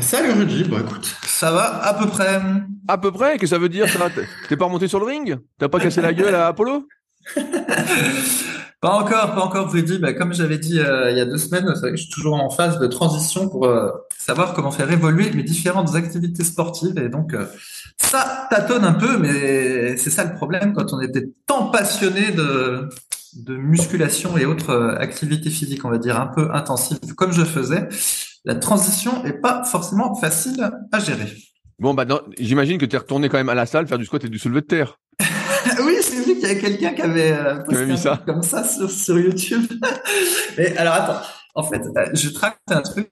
Salut Rudy, bah écoute, ça va à peu près. À peu près Qu'est-ce que ça veut dire ça? T'es pas remonté sur le ring? T'as pas cassé la gueule à Apollo? Pas encore, pas encore Rudy. Bah, comme j'avais dit euh, il y a deux semaines, je suis toujours en phase de transition pour euh, savoir comment faire évoluer mes différentes activités sportives. Et donc, euh, ça tâtonne un peu, mais c'est ça le problème quand on était tant passionné de, de musculation et autres activités physiques, on va dire, un peu intensives, comme je faisais la transition est pas forcément facile à gérer. Bon, bah, j'imagine que tu es retourné quand même à la salle faire du squat et du soulevé de terre. oui, c'est vu qu'il y avait quelqu'un qui avait euh, mis ça comme ça sur, YouTube. Mais alors attends, en fait, euh, je traque un truc.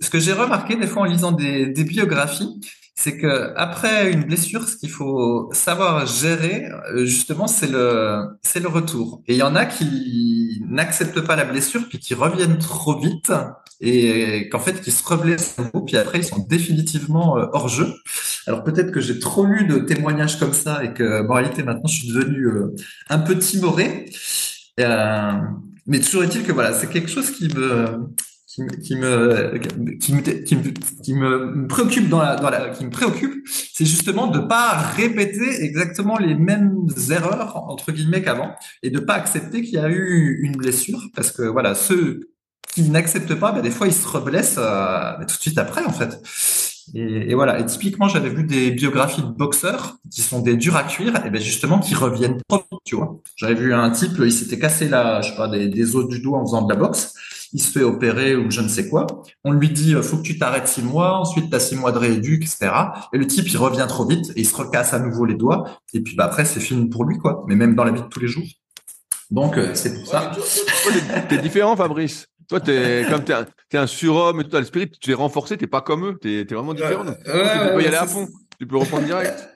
Ce que j'ai remarqué des fois en lisant des, des biographies, c'est que après une blessure, ce qu'il faut savoir gérer, euh, justement, c'est le c'est le retour. Et il y en a qui n'acceptent pas la blessure puis qui reviennent trop vite et qu'en fait qui se reblessent à nouveau puis après ils sont définitivement euh, hors jeu. Alors peut-être que j'ai trop lu de témoignages comme ça et que en réalité maintenant je suis devenu euh, un peu timoré. Euh, mais toujours est-il que voilà, c'est quelque chose qui me qui, qui, me, qui, me, qui, me, qui me préoccupe dans la, dans la qui me préoccupe, c'est justement de pas répéter exactement les mêmes erreurs entre guillemets qu'avant et de pas accepter qu'il y a eu une blessure parce que voilà ceux qui n'acceptent pas, bah, des fois ils se reblessent euh, bah, tout de suite après en fait. Et, et, voilà. Et typiquement, j'avais vu des biographies de boxeurs qui sont des durs à cuire, et ben justement qui reviennent trop, tu vois. J'avais vu un type, il s'était cassé la, je sais pas, des, des os du dos en faisant de la boxe il se fait opérer ou je ne sais quoi. On lui dit, euh, faut que tu t'arrêtes six mois, ensuite tu as six mois de rééduc, etc. Et le type, il revient trop vite et il se recasse à nouveau les doigts. Et puis bah, après, c'est fini pour lui, quoi. Mais même dans la vie de tous les jours. Donc, euh, c'est pour ça. t'es différent, Fabrice. Toi, t'es comme t'es un, es un surhomme et tout, l'esprit, tu es renforcé, t'es pas comme eux, t'es es vraiment différent. tu peux y aller à fond, tu peux reprendre direct.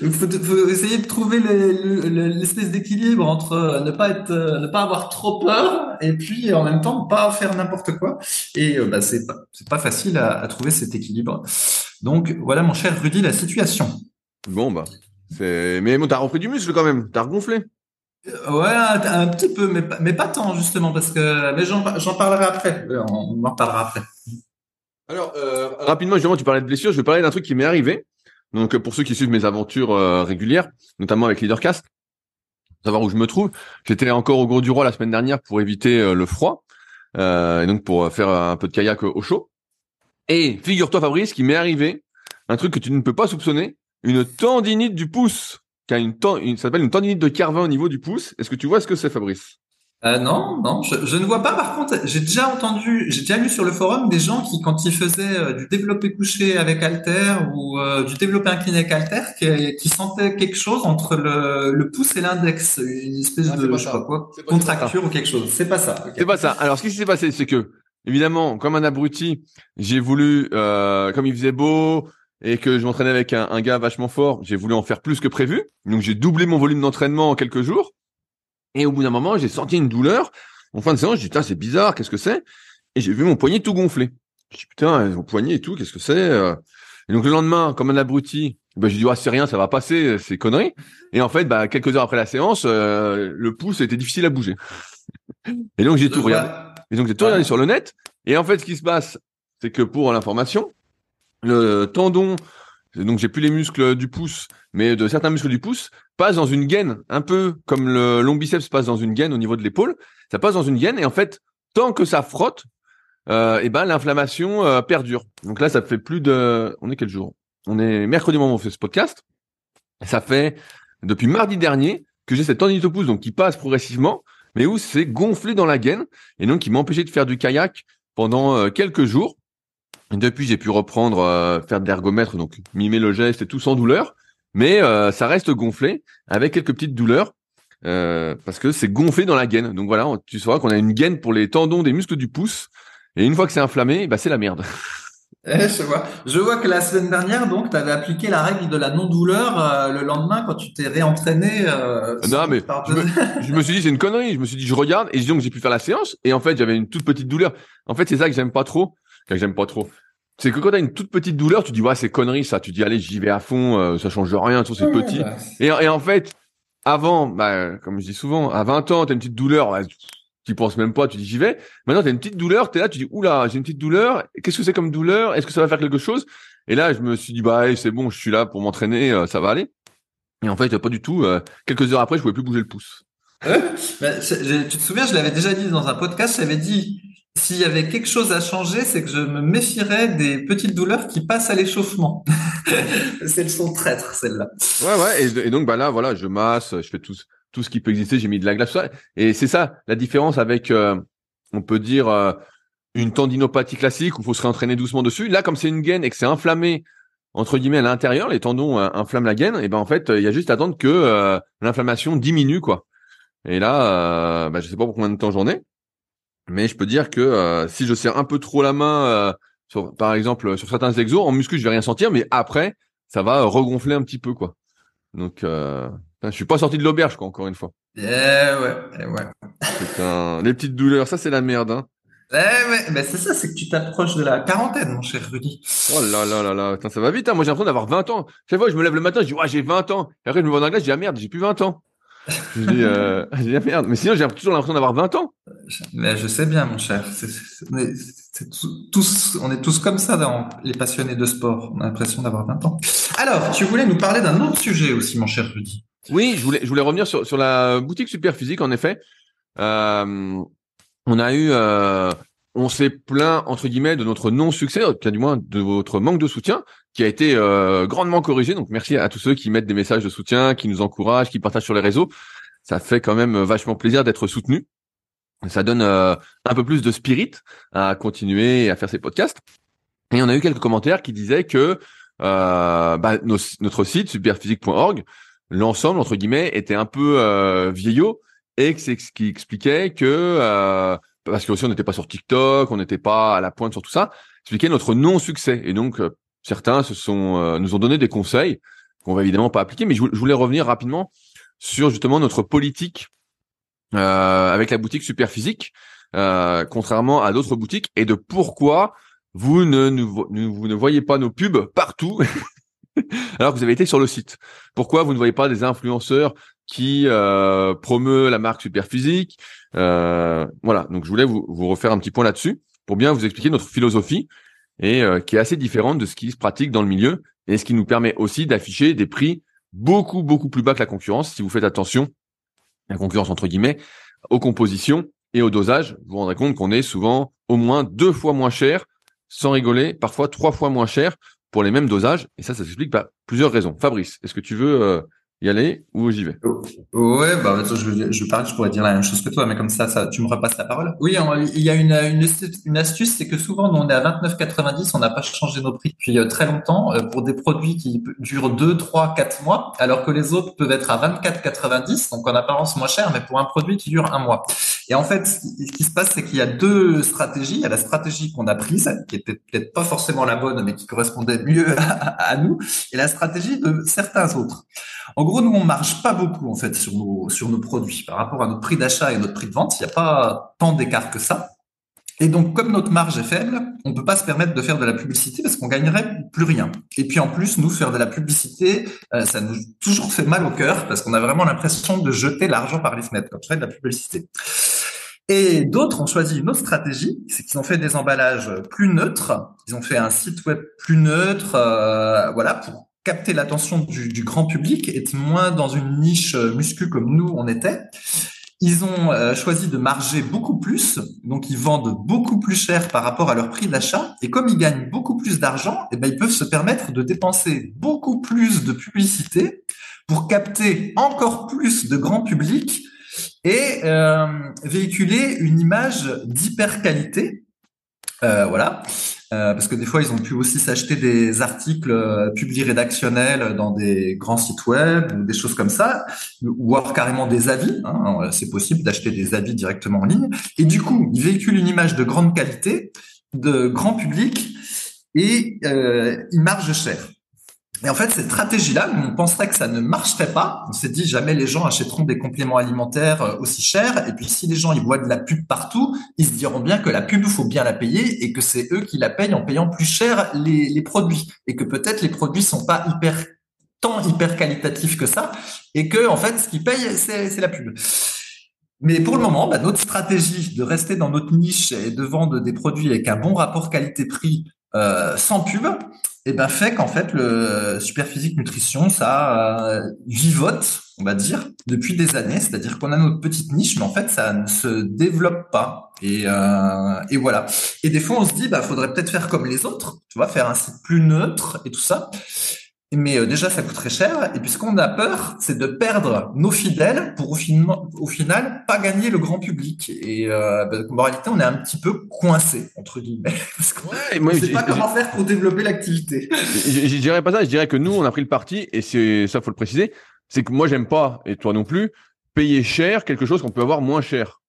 Il faut, faut, essayer de trouver l'espèce d'équilibre entre euh, ne pas être, euh, ne pas avoir trop peur et puis en même temps ne pas faire n'importe quoi. Et euh, bah, c'est pas, facile à, à, trouver cet équilibre. Donc voilà, mon cher Rudy, la situation. Bon bah, mais bon, t'as repris du muscle quand même, t'as regonflé. Ouais, un, petit peu, mais pas, mais pas tant justement parce que, mais j'en, j'en parlerai après. On en parlera après. Alors euh, rapidement, justement, tu parlais de blessure. Je vais parler d'un truc qui m'est arrivé. Donc pour ceux qui suivent mes aventures euh, régulières, notamment avec Leadercast, savoir où je me trouve. J'étais encore au Gros du Roi la semaine dernière pour éviter euh, le froid euh, et donc pour faire un peu de kayak au chaud. Et figure-toi Fabrice, qu'il m'est arrivé un truc que tu ne peux pas soupçonner, une tendinite du pouce, qui a une, une ça s'appelle une tendinite de Carvin au niveau du pouce. Est-ce que tu vois ce que c'est Fabrice? Euh, non, non, je, ne vois pas. Par contre, j'ai déjà entendu, j'ai déjà lu sur le forum des gens qui, quand ils faisaient euh, du développé couché avec Alter ou euh, du développé incliné avec Alter, qui, qui sentaient quelque chose entre le, le pouce et l'index, une espèce de, je sais pas quoi, contracture ou quelque chose. C'est pas ça. C'est pas ça. Alors, ce qui s'est passé, c'est que, évidemment, comme un abruti, j'ai voulu, comme il faisait beau, et que je m'entraînais avec un, un, gars vachement fort, j'ai voulu en faire plus que prévu. Donc j'ai doublé mon volume d'entraînement en quelques jours. Et au bout d'un moment, j'ai senti une douleur. En fin de séance, j'ai dit, c'est bizarre, qu'est-ce que c'est? Et j'ai vu mon poignet tout gonfler. J'ai dit, putain, mon poignet et tout, qu'est-ce que c'est euh? Et donc le lendemain, comme un abruti, ben, j'ai dit, c'est rien, ça va passer, c'est connerie. Et en fait, bah, quelques heures après la séance, euh, le pouce était difficile à bouger. Et donc j'ai tout regardé. Et donc j'ai tout regardé sur le net. Et en fait, ce qui se passe, c'est que pour l'information, le tendon, donc j'ai plus les muscles du pouce, mais de certains muscles du pouce, passe dans une gaine, un peu comme le long biceps passe dans une gaine au niveau de l'épaule. Ça passe dans une gaine et en fait, tant que ça frotte, euh, et ben l'inflammation euh, perdure. Donc là, ça fait plus de, on est quel jour? On est mercredi moment où on fait ce podcast. Ça fait depuis mardi dernier que j'ai cette tendinite au pouce, donc qui passe progressivement, mais où c'est gonflé dans la gaine et donc qui m'empêchait de faire du kayak pendant euh, quelques jours. Depuis, j'ai pu reprendre euh, faire de l'ergomètre, donc mimer le geste et tout sans douleur, mais ça reste gonflé avec quelques petites douleurs. parce que c'est gonflé dans la gaine. Donc voilà, tu sauras qu'on a une gaine pour les tendons des muscles du pouce et une fois que c'est inflammé, bah c'est la merde. Eh, je vois. Je vois que la semaine dernière, donc, tu avais appliqué la règle de la non-douleur euh, le lendemain quand tu t'es réentraîné. Euh, non, mais je, me, suis dit c'est une connerie. Je me suis dit je regarde et je dis donc j'ai pu faire la séance et en fait j'avais une toute petite douleur. En fait c'est ça que j'aime pas trop. Que j'aime pas trop. C'est que quand t'as une toute petite douleur, tu dis ouais c'est connerie ça. Tu dis allez j'y vais à fond, euh, ça change rien, tout c'est petit. Bah, et, et, en fait avant, bah, comme je dis souvent, à 20 ans t'as une petite douleur tu penses même pas, tu dis j'y vais. Maintenant, tu as une petite douleur, tu es là, tu dis oula, j'ai une petite douleur, qu'est-ce que c'est comme douleur? Est-ce que ça va faire quelque chose? Et là, je me suis dit bah c'est bon, je suis là pour m'entraîner, euh, ça va aller. Et en fait, pas du tout. Euh, quelques heures après, je pouvais plus bouger le pouce. Bah, tu te souviens, je l'avais déjà dit dans un podcast, j'avais dit s'il y avait quelque chose à changer, c'est que je me méfierais des petites douleurs qui passent à l'échauffement. Celles sont traîtres, celles-là. Ouais, ouais. Et, donc, bah là, voilà, je masse, je fais tout, ce qui peut exister, j'ai mis de la glace. Et c'est ça la différence avec, euh, on peut dire, euh, une tendinopathie classique où il faut se réentraîner doucement dessus. Là, comme c'est une gaine et que c'est inflammé entre guillemets à l'intérieur, les tendons euh, inflamment la gaine, et ben en fait, il y a juste à attendre que l'inflammation diminue quoi. Et là, bah, je sais pas pour combien de temps j'en ai, mais je peux dire que si je serre un peu trop la main, sur, par exemple sur certains exos, en muscu je vais rien sentir, mais après ça va regonfler un petit peu quoi. Donc je suis pas sorti de l'auberge, quoi, encore une fois. Eh ouais, eh ouais. Putain, les petites douleurs, ça c'est la merde, hein. Eh ouais, mais c'est ça, c'est que tu t'approches de la quarantaine, mon cher Rudy. Oh là là là là, ça va vite, hein. Moi, j'ai l'impression d'avoir 20 ans. Chaque fois, je me lève le matin, je dis, ouais, j'ai 20 ans. Et après, je me vois dans la glace, je dis, ah merde, j'ai plus 20 ans. Je dis, euh, j'ai ah, merde. Mais sinon, j'ai toujours l'impression d'avoir 20 ans. Mais je sais bien, mon cher. Tous, on est tous comme ça dans les passionnés de sport. On a l'impression d'avoir 20 ans. Alors, tu voulais nous parler d'un autre sujet aussi, mon cher Rudy. Oui, je voulais, je voulais revenir sur, sur la boutique Super Physique. En effet, euh, on a eu, euh, on s'est plaint entre guillemets de notre non-succès, du moins de votre manque de soutien, qui a été euh, grandement corrigé. Donc merci à tous ceux qui mettent des messages de soutien, qui nous encouragent, qui partagent sur les réseaux. Ça fait quand même vachement plaisir d'être soutenu. Ça donne euh, un peu plus de spirit à continuer à faire ces podcasts. Et on a eu quelques commentaires qui disaient que euh, bah, notre site superphysique.org l'ensemble entre guillemets était un peu euh, vieillot et que c'est ce qui expliquait que euh, parce que aussi on n'était pas sur TikTok, on n'était pas à la pointe sur tout ça, expliquait notre non succès et donc euh, certains euh, nous ont donné des conseils qu'on va évidemment pas appliquer, mais je, voulais revenir rapidement sur justement notre politique avec la boutique Super Physique, contrairement à d'autres boutiques, et de pourquoi vous ne, voyez pas nos pubs partout alors que vous avez été sur le site. Pourquoi vous ne voyez pas des influenceurs qui euh, promeut la marque Superphysique euh, Voilà, donc je voulais vous refaire un petit point là-dessus pour bien vous expliquer notre philosophie et euh, qui est assez différente de ce qui se pratique dans le milieu et ce qui nous permet aussi d'afficher des prix beaucoup beaucoup plus bas que la concurrence si vous faites attention la concurrence entre guillemets aux compositions et au dosage vous vous rendrez compte qu'on est souvent au moins deux fois moins cher sans rigoler parfois trois fois moins cher pour les mêmes dosages. Et ça, ça s'explique par plusieurs raisons. Fabrice, est-ce que tu veux euh, y aller ou j'y vais? Ouais, bah je, je, je je pourrais dire la même chose que toi, mais comme ça, tu me repasses la parole. Oui, il y a une, astuce, c'est que souvent, on est à 29,90, on n'a pas changé nos prix depuis euh, très longtemps euh, pour des produits qui durent 2, 3, 4 mois, alors que les autres peuvent être à 24,90, donc en apparence moins cher, mais pour un produit qui dure un mois. Et en fait, ce qui se passe, c'est qu'il y a deux stratégies. Il y a la stratégie qu'on a prise, qui était peut-être pas forcément la bonne, mais qui correspondait mieux à, à nous, et la stratégie de certains autres. En gros, nous, on marche pas beaucoup en fait sur nos produits par rapport à notre prix d'achat et notre prix de vente. Il n'y a pas tant d'écart que ça. Et donc, comme notre marge est faible, on peut pas se permettre de faire de la publicité parce qu'on gagnerait plus rien. Et puis en plus, nous faire de la publicité, euh, ça nous toujours fait mal au cœur parce qu'on a vraiment l'impression de jeter l'argent par les fenêtres quand je fais de la publicité. Et d'autres ont choisi une autre stratégie, c'est qu'ils ont fait des emballages plus neutres. Ils ont fait un site web plus neutre, euh, voilà, pour capter l'attention du, grand public, être moins dans une niche muscu comme nous on était. Ils ont euh, choisi de marger beaucoup plus, donc ils vendent beaucoup plus cher par rapport à leur prix d'achat. Et comme ils gagnent beaucoup plus d'argent, eh ben, ils peuvent se permettre de dépenser beaucoup plus de publicité pour capter encore plus de grand public et euh, véhiculer une image d'hyper qualité. Euh, voilà. Euh, parce que des fois, ils ont pu aussi s'acheter des articles euh, publiés rédactionnels dans des grands sites web ou des choses comme ça, ou alors carrément des avis. Hein, c'est possible d'acheter des avis directement en ligne. Et du coup, ils véhiculent une image de grande qualité, de grand public, et ils margent cher. Et en fait, cette stratégie-là, on penserait que ça ne marcherait pas. On s'est dit jamais les gens achèteront des compléments alimentaires euh, aussi chers. Et puis si les gens ils voient de la pub partout, ils se diront bien que la pub faut bien la payer et que c'est eux qui la payent en payant plus cher les, produits et que peut-être les produits sont pas hyper tant hyper qualitatifs que ça et que en fait ce qui paye c'est la pub. Mais pour le moment, bah, notre stratégie de rester dans notre niche et de vendre des produits avec un bon rapport qualité-prix euh, sans pub, et eh ben fait qu'en fait le Superphysique Nutrition ça euh, vivote, on va dire, depuis des années. C'est-à-dire qu'on a notre petite niche, mais en fait ça ne se développe pas. Et, euh, et voilà. Et des fois on se dit bah faudrait peut-être faire comme les autres, tu vois, faire un site plus neutre et tout ça. Mais euh, déjà, ça coûterait cher. Et puis, ce qu'on a peur, c'est de perdre nos fidèles pour au, au final pas gagner le grand public. Et euh, bah, en réalité, on est un petit peu coincé entre guillemets. Parce qu'on ne sait pas comment faire pour développer l'activité. Je, dirais pas ça. Je dirais que nous, on a pris le parti, et c'est ça, faut le préciser. C'est que moi, j'aime pas, et toi non plus, payer cher quelque chose qu'on peut avoir moins cher.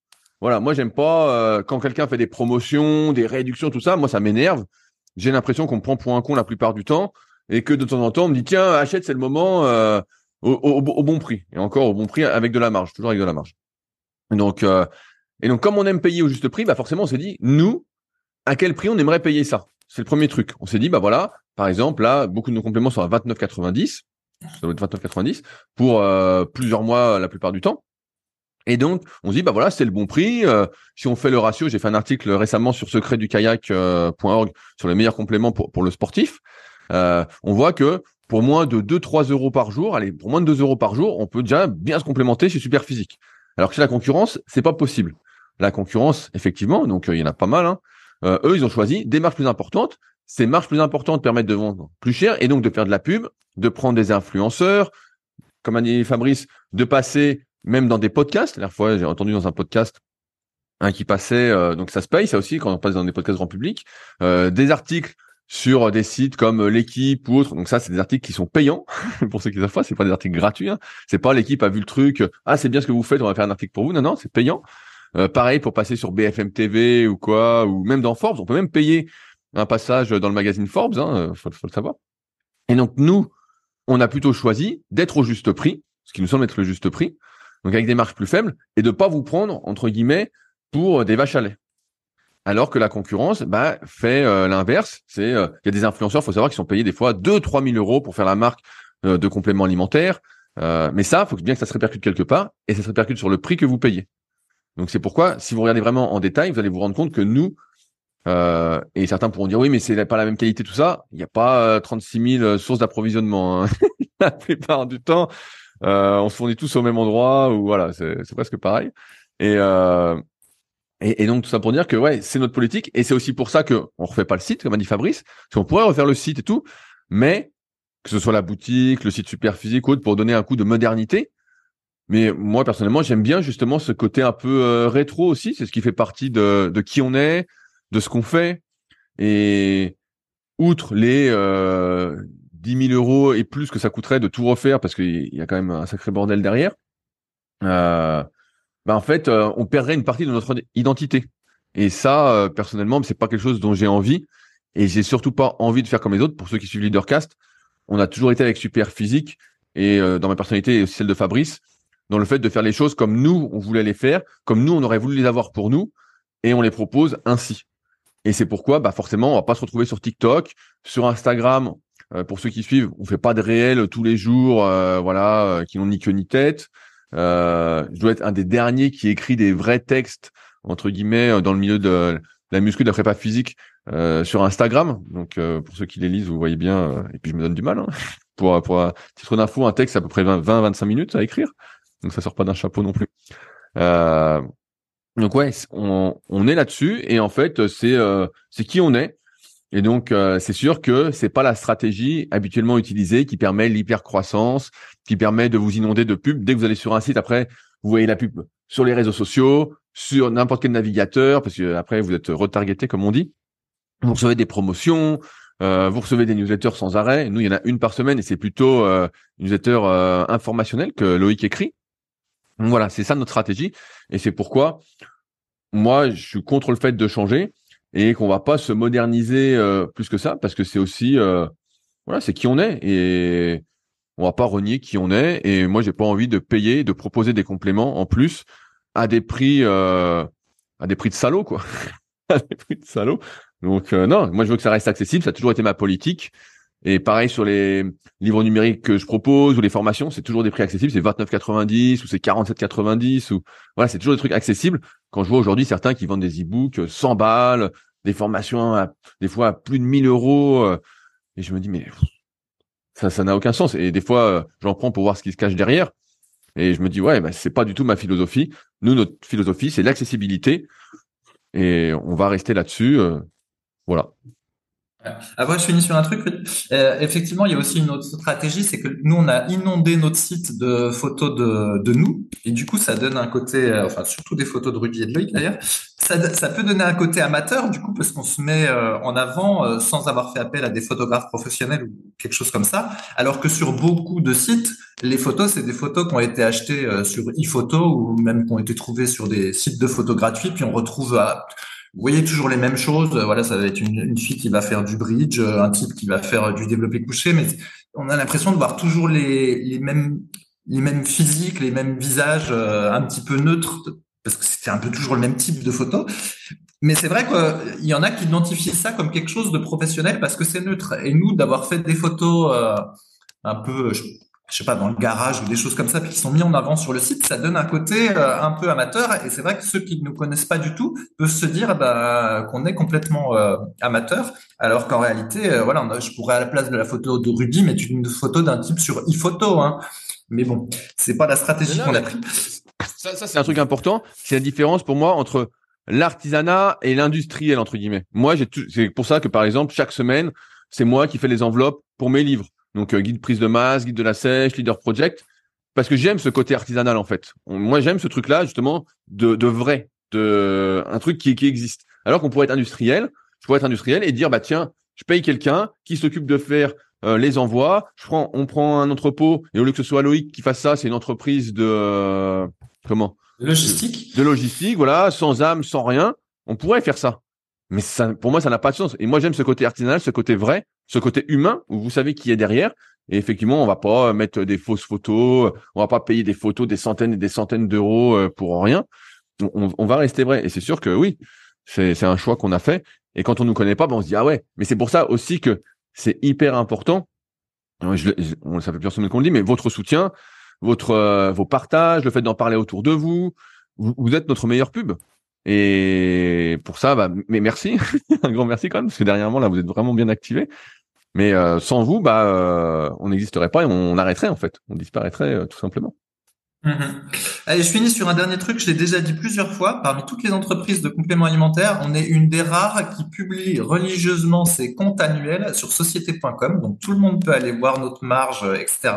Voilà, moi, j'aime pas euh, quand quelqu'un fait des promotions, des réductions, tout ça. Moi, ça m'énerve. J'ai l'impression qu'on me prend pour un con la plupart du temps et que de temps en temps on me dit tiens achète c'est le moment euh, au, bon prix. Et encore au bon prix avec de la marge toujours avec de la marge. Donc euh, et donc comme on aime payer au juste prix bah forcément on s'est dit nous à quel prix on aimerait payer ça? C'est le premier truc. On s'est dit bah voilà par exemple là beaucoup de nos compléments sont à 29,90 ça doit être 29,90 pour euh, plusieurs mois la plupart du temps. Et donc, on se dit, bah voilà, c'est le bon prix. si on fait le ratio, j'ai fait un article récemment sur secretdukayak.org sur les meilleurs compléments pour, pour le sportif. Euh, on voit que pour moins de 2-3 euros par jour, allez, pour moins de 2 euros par jour, on peut déjà bien se complémenter chez Superphysique. Alors que chez la concurrence, c'est pas possible. La concurrence, effectivement, donc euh, il y en a pas mal. Hein, euh, eux, ils ont choisi des marges plus importantes. Ces marges plus importantes permettent de vendre plus cher et donc de faire de la pub, de prendre des influenceurs, comme a dit Fabrice, de passer même dans des podcasts. La dernière fois, j'ai entendu dans un podcast un qui passait, donc ça se paye, ça aussi, quand on passe dans des podcasts grand public, des articles sur des sites comme l'équipe ou autre. Donc ça, c'est des articles qui sont payants pour ceux qui savent pas. C'est pas des articles gratuits. Hein. C'est pas l'équipe a vu le truc. Ah, c'est bien ce que vous faites. On va faire un article pour vous. Non, non, c'est payant. Euh, pareil pour passer sur BFM TV ou quoi, ou même dans Forbes. On peut même payer un passage dans le magazine Forbes. Hein, euh, faut, faut le savoir. Et donc nous, on a plutôt choisi d'être au juste prix, ce qui nous semble être le juste prix. Donc avec des marges plus faibles et de pas vous prendre entre guillemets pour des vaches à lait. Alors que la concurrence bah, fait euh, l'inverse. C'est euh, il y a des influenceurs, faut savoir, qui sont payés des fois 2-3 000 euros pour faire la marque euh, de compléments alimentaires. mais ça, faut bien que ça se répercute quelque part et ça se répercute sur le prix que vous payez. Donc c'est pourquoi, si vous regardez vraiment en détail, vous allez vous rendre compte que nous, et certains pourront dire oui, mais c'est pas la même qualité tout ça. Il n'y a pas 36 000 sources d'approvisionnement. Hein. la plupart du temps, on se fournit tous au même endroit ou voilà, c'est presque pareil. Et, et, et, donc tout ça pour dire que ouais, c'est notre politique et c'est aussi pour ça que on refait pas le site comme a dit Fabrice, parce qu'on pourrait refaire le site et tout, mais que ce soit la boutique, le site super physique ou autre pour donner un coup de modernité. Mais moi personnellement, j'aime bien justement ce côté un peu euh, rétro aussi, c'est ce qui fait partie de, de qui on est, de ce qu'on fait. Et outre les euh, 10 000 euros et plus que ça coûterait de tout refaire parce qu'il y a quand même un sacré bordel derrière. Euh, bah en fait, euh, on perdrait une partie de notre identité. Et ça, euh, personnellement, c'est pas quelque chose dont j'ai envie. Et j'ai surtout pas envie de faire comme les autres. Pour ceux qui suivent Leadercast, on a toujours été avec super physique et euh, dans ma personnalité et aussi celle de Fabrice, dans le fait de faire les choses comme nous on voulait les faire, comme nous on aurait voulu les avoir pour nous, et on les propose ainsi. Et c'est pourquoi, bah forcément, on va pas se retrouver sur TikTok, sur Instagram. pour ceux qui suivent, on fait pas de réels tous les jours, voilà, qui n'ont ni queue ni tête. Euh, je dois être un des derniers qui écrit des vrais textes entre guillemets dans le milieu de la muscu de la prépa physique sur Instagram. Donc pour ceux qui les lisent, vous voyez bien. et puis je me donne du mal. Hein. pour pour titre d'info, un texte à peu près 20-25 minutes à écrire. Donc ça sort pas d'un chapeau non plus. Euh, donc ouais, on, on est là-dessus et en fait c'est c'est qui on est. Et donc, euh, c'est sûr que c'est pas la stratégie habituellement utilisée qui permet l'hypercroissance, qui permet de vous inonder de pubs. Dès que vous allez sur un site, après, vous voyez la pub sur les réseaux sociaux, sur n'importe quel navigateur, parce que après, vous êtes retargeté, comme on dit. Vous recevez des promotions, euh, vous recevez des newsletters sans arrêt. Nous, il y en a une par semaine et c'est plutôt euh, une newsletter euh, informationnelle que Loïc écrit. Voilà, c'est ça notre stratégie. Et c'est pourquoi moi, je suis contre le fait de changer et qu'on va pas se moderniser euh, plus que ça parce que c'est aussi euh, voilà c'est qui on est et on va pas renier qui on est et moi j'ai pas envie de payer de proposer des compléments en plus à des prix euh, à des prix de salaud quoi. À des prix de salaud. Donc non moi je veux que ça reste accessible. Ça a toujours été ma politique et pareil sur les livres numériques que je propose ou les formations, c'est toujours des prix accessibles, c'est 29,90 ou c'est 47,90 ou voilà, c'est toujours des trucs accessibles. Quand je vois aujourd'hui certains qui vendent des e-books 100 balles, des formations à, des fois à plus de 1000 euros, euh, et je me dis mais ça, ça n'a aucun sens. Et des fois, euh, j'en prends pour voir ce qui se cache derrière. Et je me dis ouais, bah, c'est pas du tout ma philosophie. Nous, notre philosophie, c'est l'accessibilité, et on va rester là-dessus. Euh, voilà. Après, je finis sur un truc. Euh, effectivement, il y a aussi une autre stratégie, c'est que nous, on a inondé notre site de photos de, nous, et du coup, ça donne un côté, euh, enfin, surtout des photos de Rudy et de Loïc d'ailleurs, ça, ça, peut donner un côté amateur, du coup, parce qu'on se met euh, en avant euh, sans avoir fait appel à des photographes professionnels ou quelque chose comme ça, alors que sur beaucoup de sites, les photos, c'est des photos qui ont été achetées sur ePhoto ou même qui ont été trouvées sur des sites de photos gratuits, puis on retrouve à vous voyez toujours les mêmes choses. Voilà, ça va être une, fille qui va faire du bridge, un type qui va faire du développé couché, mais on a l'impression de voir toujours les, mêmes les mêmes physiques, les mêmes visages euh, un petit peu neutres, parce que c'est un peu toujours le même type de photo. Mais c'est vrai qu'il y en a qui identifient ça comme quelque chose de professionnel parce que c'est neutre. Et nous, d'avoir fait des photos euh, un peu, sais pas, dans le garage ou des choses comme ça, puis qui sont mis en avant sur le site, ça donne un côté euh, un peu amateur. Et c'est vrai que ceux qui ne nous connaissent pas du tout peuvent se dire bah, qu'on est complètement euh, amateur, alors qu'en réalité, euh, voilà, je pourrais à la place de la photo de Rudy mettre une photo d'un type sur e-photo. Hein. Mais bon, c'est pas la stratégie qu'on a pris. Ça, ça c'est un truc important. C'est la différence pour moi entre l'artisanat et l'industriel entre guillemets. Moi, j'ai c'est pour ça que par exemple chaque semaine, c'est moi qui fais les enveloppes pour mes livres. Donc euh, guide prise de masse, guide de la sèche, leader project, parce que j'aime ce côté artisanal en fait. Moi j'aime ce truc-là justement de, de vrai, de un truc qui, qui existe. Alors qu'on pourrait être industriel, je pourrais être industriel et dire bah tiens, je paye quelqu'un qui s'occupe de faire euh, les envois. Je prends, on prend un entrepôt et au lieu que ce soit Loïc qui fasse ça, c'est une entreprise de euh, comment? Logistique. De, logistique, voilà, sans âme, sans rien. On pourrait faire ça. Mais ça, pour moi, ça n'a pas de sens. Et moi, j'aime ce côté artisanal, ce côté vrai, ce côté humain où vous savez qui est derrière. Et effectivement, on va pas mettre des fausses photos, on va pas payer des photos des centaines et des centaines d'euros euh, pour rien. On, va rester vrai. Et c'est sûr que oui, c'est un choix qu'on a fait. Et quand on nous connaît pas, ben on se dit ah ouais. Mais c'est pour ça aussi que c'est hyper important. On, ça fait plusieurs semaines qu'on le dit, mais votre soutien, votre euh, vos partages, le fait d'en parler autour de vous, vous, vous êtes notre meilleur pub. Et pour ça, bah, mais merci, un grand merci quand même, parce que dernièrement là, vous êtes vraiment bien activé. Mais euh, sans vous, bah, euh, on n'existerait pas et on arrêterait en fait, on disparaîtrait euh, tout simplement. Mhm. Allez, je finis sur un dernier truc. Je l'ai déjà dit plusieurs fois. Parmi toutes les entreprises de compléments alimentaires, on est une des rares qui publie religieusement ses comptes annuels sur société.com. Donc tout le monde peut aller voir notre marge, etc.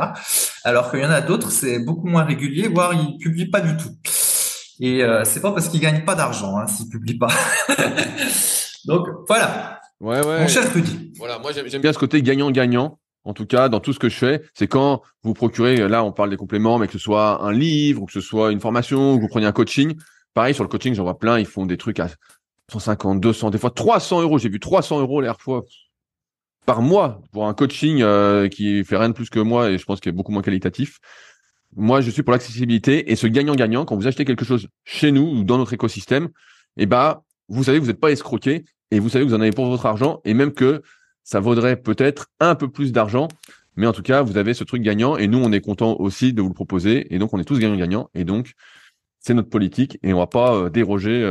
Alors qu'il y en a d'autres, c'est beaucoup moins régulier, voire ils publient pas du tout. Et euh, c'est pas parce qu'ils gagnent pas d'argent hein, s'ils publient pas. Donc voilà. Ouais, ouais. Mon cher Rudy. Voilà, moi j'aime bien ce côté gagnant-gagnant. En tout cas, dans tout ce que je fais, c'est quand vous procurez, là on parle des compléments, mais que ce soit un livre, ou que ce soit une formation, ou que vous preniez un coaching. Pareil, sur le coaching, j'en vois plein, ils font des trucs à 150, 200, des fois 300 euros. J'ai vu 300 euros l'air fois par mois pour un coaching euh, qui fait rien de plus que moi et je pense qu'il est beaucoup moins qualitatif. Moi, je suis pour l'accessibilité et ce gagnant-gagnant, quand vous achetez quelque chose chez nous ou dans notre écosystème, eh ben, vous savez que vous n'êtes pas escroqué et vous savez que vous en avez pour votre argent et même que ça vaudrait peut-être un peu plus d'argent. Mais en tout cas, vous avez ce truc gagnant et nous, on est content aussi de vous le proposer. Et donc, on est tous gagnants-gagnants. Et donc, c'est notre politique et on va pas déroger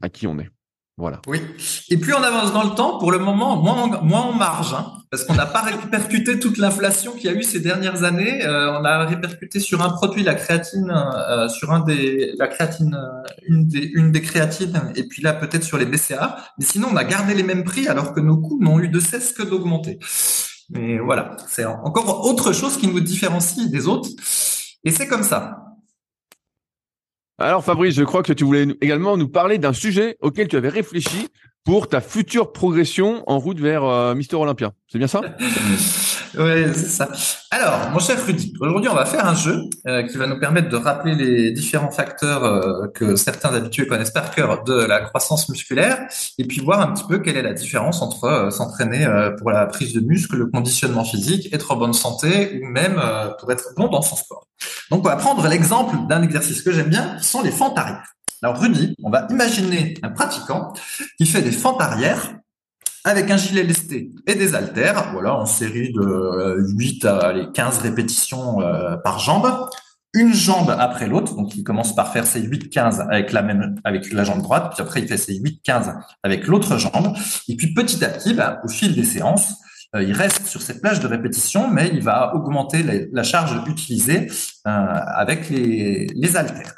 à qui on est. Voilà. Oui. Et plus on avance dans le temps, pour le moment, moins on, moins marge, hein, parce qu'on n'a pas répercuté toute l'inflation qu'il y a eu ces dernières années. Euh, on a répercuté sur un produit, la créatine, euh, sur un des, la créatine, euh, une des, une des créatines, et puis là peut-être sur les BCA. Mais sinon, on a gardé les mêmes prix alors que nos coûts n'ont eu de cesse que d'augmenter. Mais voilà, c'est encore autre chose qui nous différencie des autres. Et c'est comme ça. Alors Fabrice, je crois que tu voulais également nous parler d'un sujet auquel tu avais réfléchi pour ta future progression en route vers euh, Mister Olympia. C'est bien ça? Oui, c'est ça. Alors, mon cher Rudy, aujourd'hui, on va faire un jeu euh, qui va nous permettre de rappeler les différents facteurs euh, que certains habitués connaissent par cœur de la croissance musculaire et puis voir un petit peu quelle est la différence entre s'entraîner pour la prise de muscle, le conditionnement physique, être en bonne santé ou même pour être bon dans son sport. Donc, on va prendre l'exemple d'un exercice que j'aime bien, qui sont les fentes arrière. Alors Rudy, on va imaginer un pratiquant qui fait des fentes arrière avec un gilet lesté et des haltères, voilà, en série de 8 euh, à 15 répétitions euh, par jambe, une jambe après l'autre, donc il commence par faire ses 8-15 avec la même, avec la jambe droite, puis après il fait ses 8-15 avec l'autre jambe, et puis petit à petit, bah, au fil des séances, euh, il reste sur cette plage de répétition, mais il va augmenter la, charge utilisée avec les, les haltères.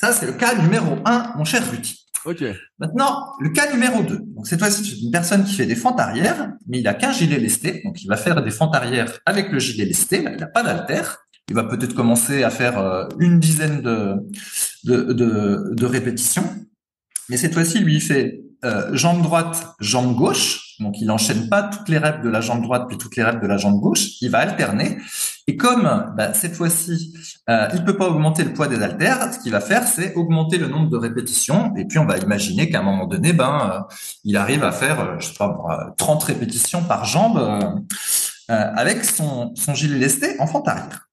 Ça, c'est le cas numéro 1, mon cher Ruti. Ok. Maintenant, le cas numéro 2. Donc, cette fois-ci, c'est une personne qui fait des fentes arrière, mais il a qu'un gilet lesté. Donc, il va faire des fentes arrière avec le gilet lesté, mais il n'a pas d'alter. Il va peut-être commencer à faire euh, une dizaine de, de, de, de répétitions. Mais cette fois-ci, lui, il fait euh, jambe droite, jambe gauche. Donc, il enchaîne pas toutes les reps de la jambe droite puis toutes les reps de la jambe gauche. Il va alterner. Et comme bah, cette fois-ci, euh, il peut pas augmenter le poids des haltères, ce qu'il va faire, c'est augmenter le nombre de répétitions. Et puis, on va imaginer qu'à un moment donné, ben, euh, il arrive à faire, euh, je sais pas, 30 répétitions par jambe avec son, gilet lesté en fente arrière.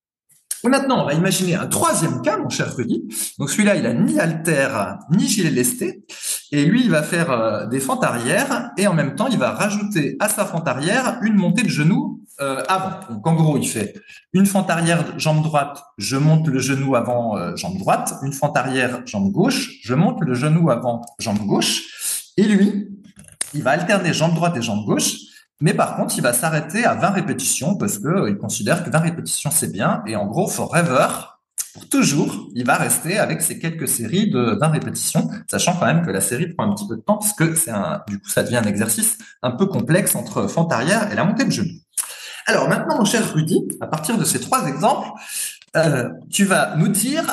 Et maintenant, on va imaginer un troisième cas, mon cher Rudy. Donc celui-là, il a ni haltère ni gilet lesté. Et lui, il va faire des fentes arrière et en même temps, il va rajouter à sa fente arrière une montée de genou euh, avant. Donc en gros, il fait une fente arrière jambe droite, je monte le genou avant euh, jambe droite, une fente arrière jambe gauche, je monte le genou avant jambe gauche. Et lui, il va alterner jambe droite et jambe gauche. Mais par contre, il va s'arrêter à 20 répétitions parce que il considère que 20 répétitions c'est bien. Et en gros, forever, pour toujours, il va rester avec ces quelques séries de 20 répétitions, sachant quand même que la série prend un petit peu de temps parce que du coup, ça devient un exercice un peu complexe entre fente arrière et la montée de genou. Alors maintenant, mon cher Rudy, à partir de ces trois exemples, euh, tu vas nous dire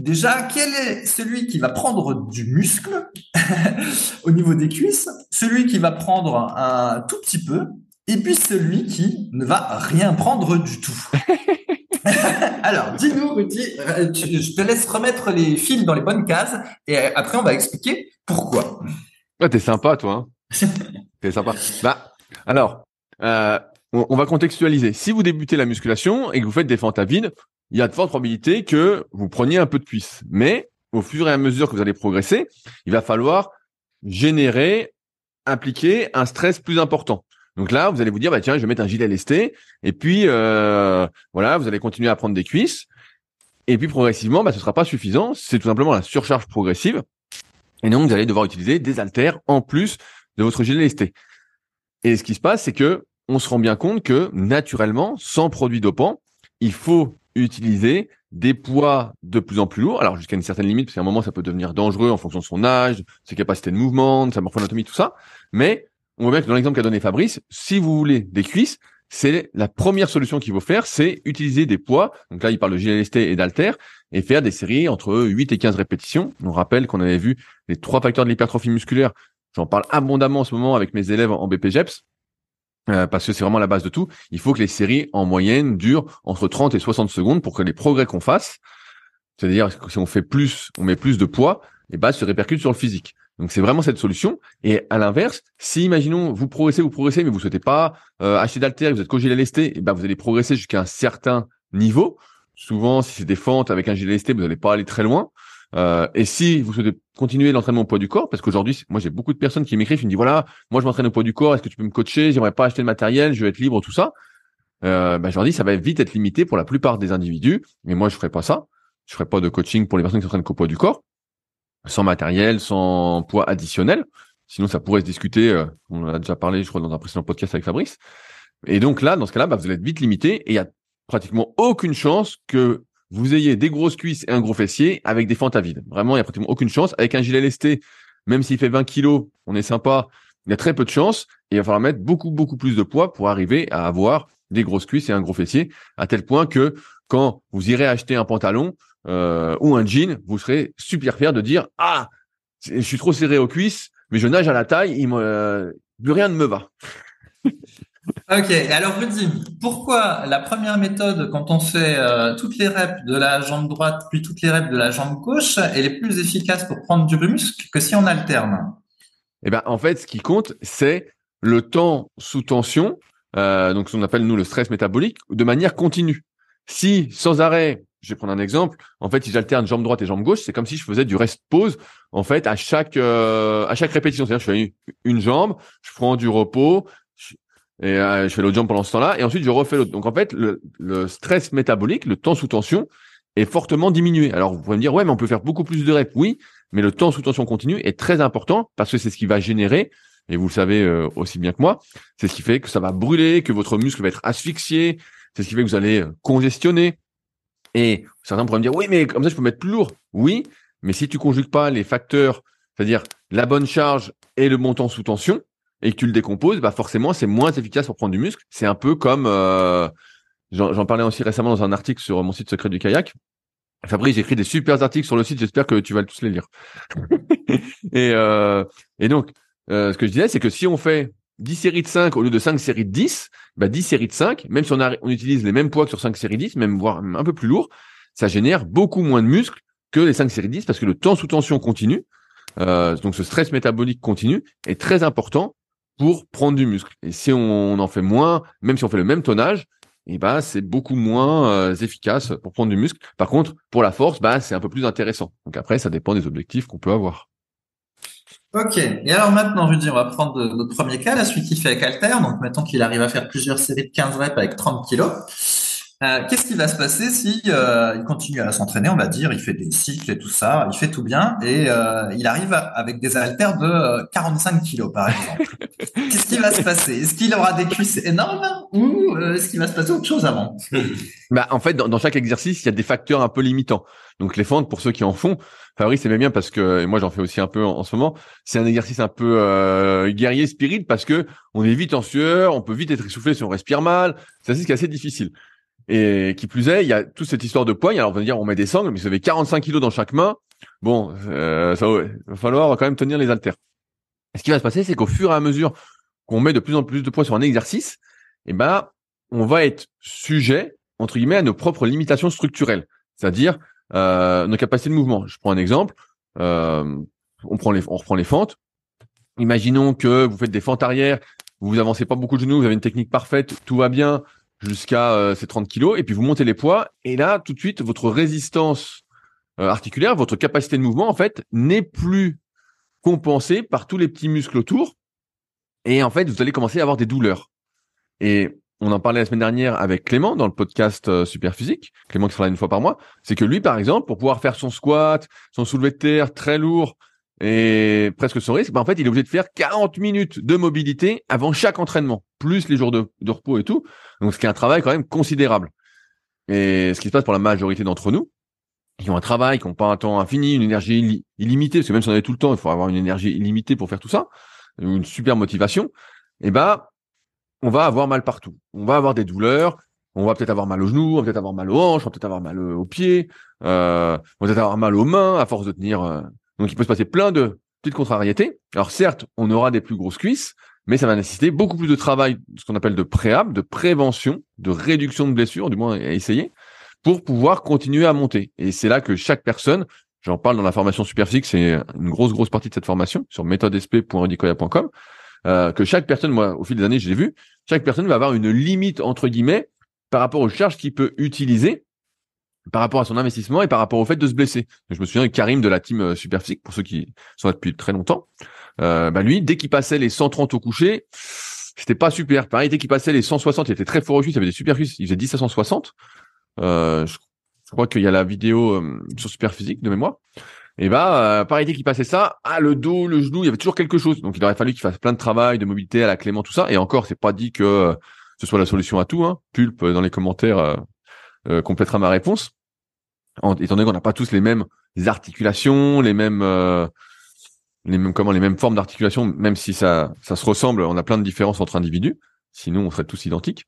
déjà quel est celui qui va prendre du muscle au niveau des cuisses, celui qui va prendre un tout petit peu, et puis celui qui ne va rien prendre du tout. Alors, dis-nous, Rudy, euh, je te laisse remettre les fils dans les bonnes cases et après on va expliquer pourquoi. Ouais, t'es sympa, toi. Hein t'es sympa. Bah, alors, euh, on, va contextualiser. Si vous débutez la musculation et que vous faites des fentes à vide, il y a de fortes probabilités que vous preniez un peu de cuisse. Mais au fur et à mesure que vous allez progresser, il va falloir générer, impliquer un stress plus important. Donc là, vous allez vous dire, bah tiens, je vais mettre un gilet lesté, et puis euh, voilà, vous allez continuer à prendre des cuisses, et puis progressivement, bah, ce sera pas suffisant. C'est tout simplement la surcharge progressive, et donc vous allez devoir utiliser des haltères en plus de votre gilet lesté. Et ce qui se passe, c'est que on se rend bien compte que naturellement, sans produits dopants, il faut utiliser des poids de plus en plus lourds, alors jusqu'à une certaine limite, parce qu'à un moment ça peut devenir dangereux en fonction de son âge, ses capacités de mouvement, de sa morphoanatomie, tout ça. Mais on voit bien que dans l'exemple qu'a donné Fabrice, si vous voulez des cuisses, c'est la première solution qu'il faut faire, c'est utiliser des poids. Donc là, il parle de GLST et d'alter et faire des séries entre 8 et 15 répétitions. On rappelle qu'on avait vu les trois facteurs de l'hypertrophie musculaire. J'en parle abondamment en ce moment avec mes élèves en BPGEPS. Euh, parce que c'est vraiment la base de tout. Il faut que les séries en moyenne durent entre 30 et 60 secondes pour que les progrès qu'on fasse, c'est-à-dire que si on fait plus, on met plus de poids, et bah se répercute sur le physique. Donc c'est vraiment cette solution. Et à l'inverse, si imaginons vous progressez, vous progressez, mais vous souhaitez pas euh, acheter d'alter, vous êtes co-gilet lesté, et ben vous allez progresser jusqu'à un certain niveau. Souvent, si c'est des fentes avec un gilet lesté, vous n'allez pas aller très loin. Euh, et si vous souhaitez continuer l'entraînement au poids du corps, parce qu'aujourd'hui, moi j'ai beaucoup de personnes qui m'écrivent, qui me disent voilà, moi je m'entraîne au poids du corps, est-ce que tu peux me coacher? J'aimerais pas acheter le matériel, je veux être libre, tout ça. Ben, je leur dis ça va vite être limité pour la plupart des individus, mais moi je ferai pas ça. je ferai pas de coaching pour les personnes qui s'entraînent qu'au poids du corps, sans matériel, sans poids additionnel. Sinon, ça pourrait se discuter. Euh, on en a déjà parlé, je crois, dans un précédent podcast avec Fabrice. Et donc là, dans ce cas-là, bah, vous allez être vite limité et il y a pratiquement aucune chance que vous ayez des grosses cuisses et un gros fessier avec des fentes à vide. Vraiment, il y a pratiquement aucune chance. Avec un gilet lesté, même s'il fait 20 kilos, on est sympa, il y a très peu de chance. Il va falloir mettre beaucoup, beaucoup plus de poids pour arriver à avoir des grosses cuisses et un gros fessier, à tel point que quand vous irez acheter un pantalon euh, ou un jean, vous serez super fier de dire ah, je suis trop serré aux cuisses, mais je nage à la taille, il euh, plus rien ne me va. Ok, alors Rudy, pourquoi la première méthode, quand on fait euh, toutes les reps de la jambe droite puis toutes les reps de la jambe gauche, elle est plus efficace pour prendre du muscle que si on alterne? Eh ben, en fait, ce qui compte, c'est le temps sous tension, euh, donc ce qu'on appelle nous le stress métabolique, de manière continue. Si sans arrêt, je vais prendre un exemple, en fait, si j'alterne jambe droite et jambe gauche, c'est comme si je faisais du rest pause en fait à chaque euh, à chaque répétition. C'est-à-dire, je fais une jambe, je prends du repos, et euh, je fais l'autre jambe pendant ce temps-là, et ensuite je refais l'autre. Donc en fait, le, le, stress métabolique, le temps sous tension, est fortement diminué. Alors vous pouvez me dire, ouais, mais on peut faire beaucoup plus de reps. Oui, mais le temps sous tension continue est très important parce que c'est ce qui va générer, et vous le savez euh, aussi bien que moi, c'est ce qui fait que ça va brûler, que votre muscle va être asphyxié, c'est ce qui fait que vous allez euh, congestionner. Et certains pourraient me dire, oui, mais comme ça je peux mettre plus lourd. Oui, mais si tu conjugues pas les facteurs, c'est-à-dire la bonne charge et le montant sous tension, et que tu le décomposes, bah forcément c'est moins efficace pour prendre du muscle. C'est un peu comme euh, j'en parlais aussi récemment dans un article sur mon site secret du kayak. Fabrice, j'écris des super articles sur le site. J'espère que tu vas tous les lire. et, euh, et donc, euh, ce que je disais, c'est que si on fait 10 séries de 5 au lieu de 5 séries de 10, bah 10 séries de 5, même si on, a, on utilise les mêmes poids que sur 5 séries de 10, même voire un peu plus lourd, ça génère beaucoup moins de muscles que les 5 séries de 10 parce que le temps sous tension continue. Euh, donc ce stress métabolique continu est très important pour prendre du muscle. Et si on en fait moins, même si on fait le même tonnage, et eh ben c'est beaucoup moins euh, efficace pour prendre du muscle. Par contre, pour la force, bah c'est un peu plus intéressant. Donc après, ça dépend des objectifs qu'on peut avoir. Ok. Et alors maintenant, je dis, on va prendre notre premier cas, là, celui qui fait avec Alter. Donc maintenant qu'il arrive à faire plusieurs séries de 15 reps avec 30 kilos. Euh, qu'est-ce qui va se passer si euh, il continue à s'entraîner, on va dire, il fait des cycles et tout ça, il fait tout bien, et euh, il arrive avec des haltères de 45 kilos, par exemple. Qu'est-ce qui va se passer? Est-ce qu'il aura des cuisses énormes ou est-ce qu'il va se passer autre chose avant? Bah, En fait, dans, chaque exercice, il y a des facteurs un peu limitants. Donc les fentes, pour ceux qui en font, Fabrice aimait bien parce que et moi j'en fais aussi un peu en, ce moment. C'est un exercice un peu guerrier spirit parce que on est vite en sueur, on peut vite être essoufflé si on respire mal. C'est ce qui est assez difficile. Et qui plus est, il y a toute cette histoire de poigne. Alors on va dire on met des sangles, mais vous avez 45 kilos dans chaque main. Bon, euh, ça va falloir quand même tenir les haltères. ce qui va se passer, c'est qu'au fur et à mesure qu'on met de plus en plus de poids sur un exercice, eh ben, on va être sujet entre guillemets à nos propres limitations structurelles, c'est-à-dire euh, nos capacités de mouvement. Je prends un exemple. Euh, on prend les, on reprend les fentes. Imaginons que vous faites des fentes arrière, vous avancez pas beaucoup de genoux, vous avez une technique parfaite, tout va bien, jusqu'à euh, ces 30 kilos, et puis vous montez les poids, et là, tout de suite, votre résistance euh, articulaire, votre capacité de mouvement, en fait, n'est plus compensée par tous les petits muscles autour, et en fait, vous allez commencer à avoir des douleurs. Et on en parlait la semaine dernière avec Clément dans le podcast euh, Super Physique, Clément qui sera là une fois par mois, c'est que lui, par exemple, pour pouvoir faire son squat, son soulevé de terre très lourd, et presque sans risque, bah en fait, il est obligé de faire 40 minutes de mobilité avant chaque entraînement, plus les jours de, repos et tout. Donc, ce qui est un travail quand même considérable. Et ce qui se passe pour la majorité d'entre nous, qui ont un travail, qui n'ont pas un temps infini, une énergie illimitée, parce que même si on avait tout le temps, il faut avoir une énergie illimitée pour faire tout ça, une super motivation, et eh ben, on va avoir mal partout. On va avoir des douleurs, on va peut-être avoir mal aux genoux, on va peut-être avoir mal aux hanches, on va peut-être avoir mal aux pieds, euh, on va peut-être avoir mal aux mains à force de tenir euh, donc il peut se passer plein de petites contrariétés. Alors certes, on aura des plus grosses cuisses, mais ça va nécessiter beaucoup plus de travail, ce qu'on appelle de préhab, de prévention, de réduction de blessures, du moins à essayer, pour pouvoir continuer à monter. Et c'est là que chaque personne, j'en parle dans la formation Superphysique, c'est une grosse grosse partie de cette formation sur méthodesp.redicoya.com, euh, que chaque personne, moi au fil des années, j'ai vu, chaque personne va avoir une limite entre guillemets par rapport aux charges qu'il peut utiliser par rapport à son investissement et par rapport au fait de se blesser. Je me souviens de Karim de la team euh, Superphysique, pour ceux qui sont là depuis très longtemps. Euh, bah lui, dès qu'il passait les 130 au coucher, c'était pas super. Pareil, dès qu'il passait les 160, il était très fort au cuisse, il avait des super cuisses, il faisait 10 à 160. Euh, je, crois qu'il y a la vidéo sur Superphysique de mémoire. Et bah, pareil qu'il passait ça, ah le dos, le genou, il y avait toujours quelque chose. Donc il aurait fallu qu'il fasse plein de travail, de mobilité à la Clément, tout ça. Et encore, c'est pas dit que ce soit la solution à tout. Hein. Pulpe dans les commentaires complétera ma réponse. En, étant donné qu'on n'a pas tous les mêmes articulations, les mêmes les mêmes comment les mêmes formes d'articulation, même si ça ça se ressemble, on a plein de différences entre individus. Sinon, on serait tous identiques.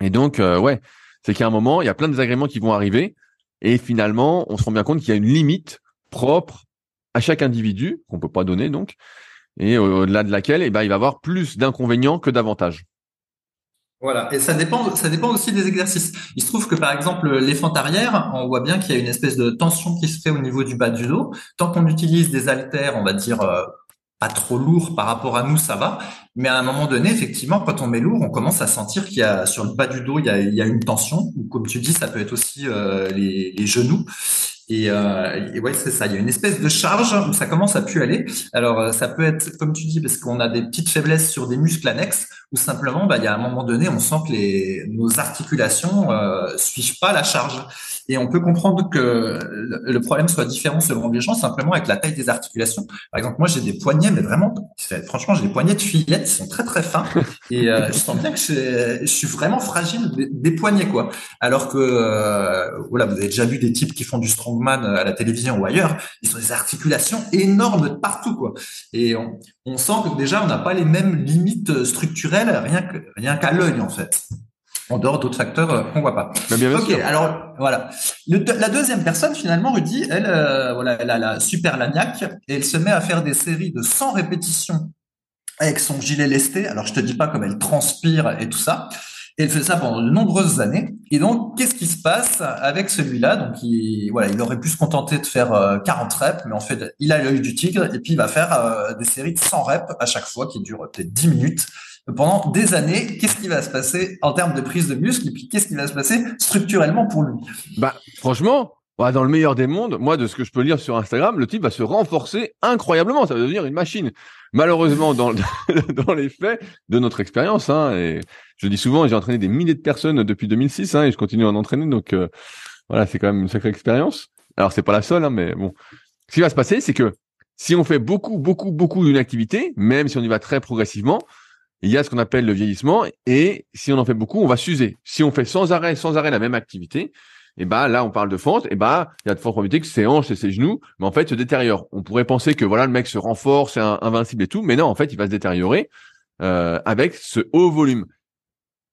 Et donc, ouais, c'est qu'à un moment, il y a plein de désagréments qui vont arriver. Et finalement, on se rend bien compte qu'il y a une limite propre à chaque individu, qu'on peut pas donner donc, et au-delà de laquelle, eh ben, il va avoir plus d'inconvénients que d'avantages. Voilà, et ça dépend, ça dépend aussi des exercices. Il se trouve que par exemple les arrière, on voit bien qu'il y a une espèce de tension qui se fait au niveau du bas du dos. Tant qu'on utilise des haltères, on va dire euh, pas trop lourd par rapport à nous, ça va. Mais à un moment donné, effectivement, quand on met lourd, on commence à sentir qu'il y a sur le bas du dos, il y a, une tension. Ou comme tu dis, ça peut être aussi euh, les, genoux. Et, euh, et ouais, c'est ça. Il y a une espèce de charge où ça commence à plus aller. Alors, euh, ça peut être, comme tu dis, parce qu'on a des petites faiblesses sur des muscles annexes, ou simplement, bah, il y a un moment donné, on sent que les, nos articulations euh, suivent pas la charge. Et on peut comprendre que le problème soit différent selon les gens, simplement avec la taille des articulations. Par exemple, moi, j'ai des poignets, mais vraiment, franchement, j'ai des poignets de fillettes, qui sont très très fins. Et euh, je sens bien que je, suis vraiment fragile des, poignets, quoi. Alors que, euh, voilà, vous avez déjà vu des types qui font du strongman à la télévision ou ailleurs, ils ont des articulations énormes partout, quoi. Et on, on sent que déjà, on n'a pas les mêmes limites structurelles, rien que rien qu'à l'œil, en fait en dehors d'autres facteurs euh, qu'on voit pas. ok, alors voilà. la deuxième personne, finalement, Rudy, elle, euh, voilà, elle a la super lagnac et elle se met à faire des séries de 100 répétitions avec son gilet lesté. Alors, je te dis pas comme elle transpire et tout ça. Et elle fait ça pendant de nombreuses années. Et donc, qu'est-ce qui se passe avec celui-là? Donc, il, voilà, il aurait pu se contenter de faire 40 euh, reps, mais en fait, il a l'œil du tigre et puis il va faire des séries de 100 reps à chaque fois qui durent peut-être 10 minutes. Pendant des années, qu'est-ce qui va se passer en termes de prise de muscle? Et puis qu'est-ce qui va se passer structurellement pour lui? Bah franchement, bah, dans le meilleur des mondes, moi de ce que je peux lire sur Instagram, le type va se renforcer incroyablement, ça va devenir une machine. Malheureusement, dans, dans les faits de notre expérience, hein, et je dis souvent, j'ai entraîné des milliers de personnes depuis 2006 hein, et je continue à en entraîner, donc euh, voilà, c'est quand même une sacrée expérience. Alors c'est pas la seule, hein, mais bon. Ce qui va se passer, c'est que si on fait beaucoup, beaucoup, beaucoup d'une activité, même si on y va très progressivement, il y a ce qu'on appelle le vieillissement et si on en fait beaucoup, on va s'user. Si on fait sans arrêt, sans arrêt la même activité, et eh ben là on parle de fente, et eh ben il y a de fortes probabilités que ses hanches et ses genoux, mais en fait se détériorent. On pourrait penser que voilà le mec se renforce, c'est invincible et tout, mais non en fait il va se détériorer euh, avec ce haut volume.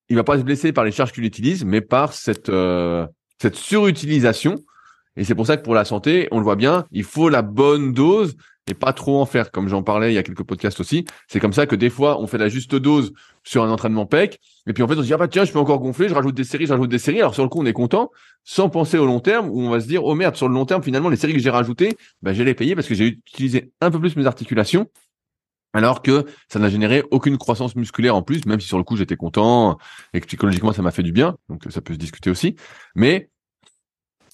Il va pas se blesser par les charges qu'il utilise, mais par cette euh, cette surutilisation. Et c'est pour ça que pour la santé, on le voit bien, il faut la bonne dose et pas trop en faire, comme j'en parlais il y a quelques podcasts aussi. C'est comme ça que des fois, on fait la juste dose sur un entraînement PEC, et puis en fait, on se dit, ah bah tiens, je peux encore gonfler, je rajoute des séries, je rajoute des séries. Alors sur le coup, on est content, sans penser au long terme, où on va se dire, oh merde, sur le long terme, finalement, les séries que j'ai rajoutées, bah, j'ai les payées parce que j'ai utilisé un peu plus mes articulations, alors que ça n'a généré aucune croissance musculaire en plus, même si sur le coup, j'étais content, et que psychologiquement, ça m'a fait du bien, donc ça peut se discuter aussi. Mais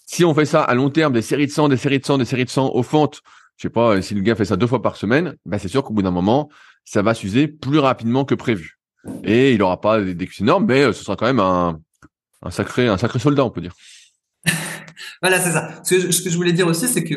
si on fait ça à long terme, des séries de sang, des séries de sang, des séries de sang aux fentes, je sais pas, si le gars fait ça deux fois par semaine, ben c'est sûr qu'au bout d'un moment, ça va s'user plus rapidement que prévu. Et il aura pas des cuisses énormes, mais euh, ce sera quand même un, sacré, un sacré soldat, on peut dire. voilà, c'est ça. Ce que, je, voulais dire aussi, c'est que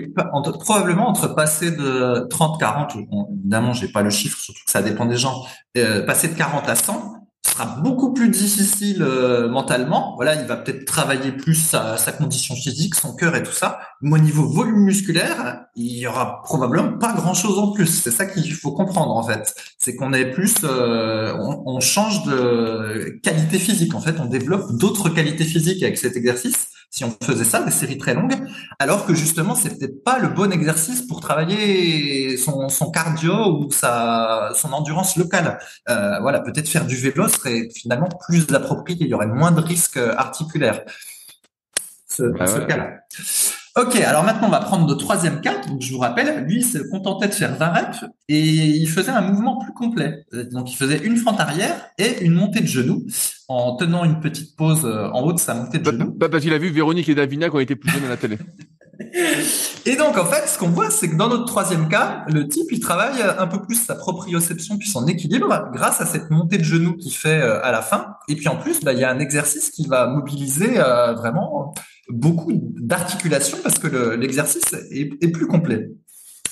probablement entre passer de 30, 40, évidemment, j'ai pas le chiffre, surtout que ça dépend des gens, euh, passer de 40 à 100, sera beaucoup plus difficile euh, mentalement. Voilà, il va peut-être travailler plus sa, sa, condition physique, son cœur et tout ça. Mais au niveau volume musculaire, il y aura probablement pas grand-chose en plus. C'est ça qu'il faut comprendre en fait. C'est qu'on est plus, euh, on, on, change de qualité physique. En fait, on développe d'autres qualités physiques avec cet exercice si on faisait ça, des séries très longues, alors que justement, c'est peut-être pas le bon exercice pour travailler son, son cardio ou sa, son endurance locale. Euh, voilà, peut-être faire du vélo serait finalement plus approprié, il y aurait moins de risques articulaires. Ce, ce cas-là. Ok, alors maintenant on va prendre le troisième cas. Donc je vous rappelle, lui il se contentait de faire 20 reps et il faisait un mouvement plus complet. Donc il faisait une fente arrière et une montée de genoux en tenant une petite pause euh, en haut de sa montée de genoux. Pas parce qu'il a vu Véronique et Davina qui ont été plus jeunes à la télé. Et donc, en fait, ce qu'on voit, c'est que dans notre troisième cas, le type, il travaille un peu plus sa proprioception puis son équilibre grâce à cette montée de genoux qu'il fait euh, à la fin. Et puis, en plus, bah, il y a un exercice qui va mobiliser euh, vraiment beaucoup d'articulation parce que l'exercice est, est, plus complet.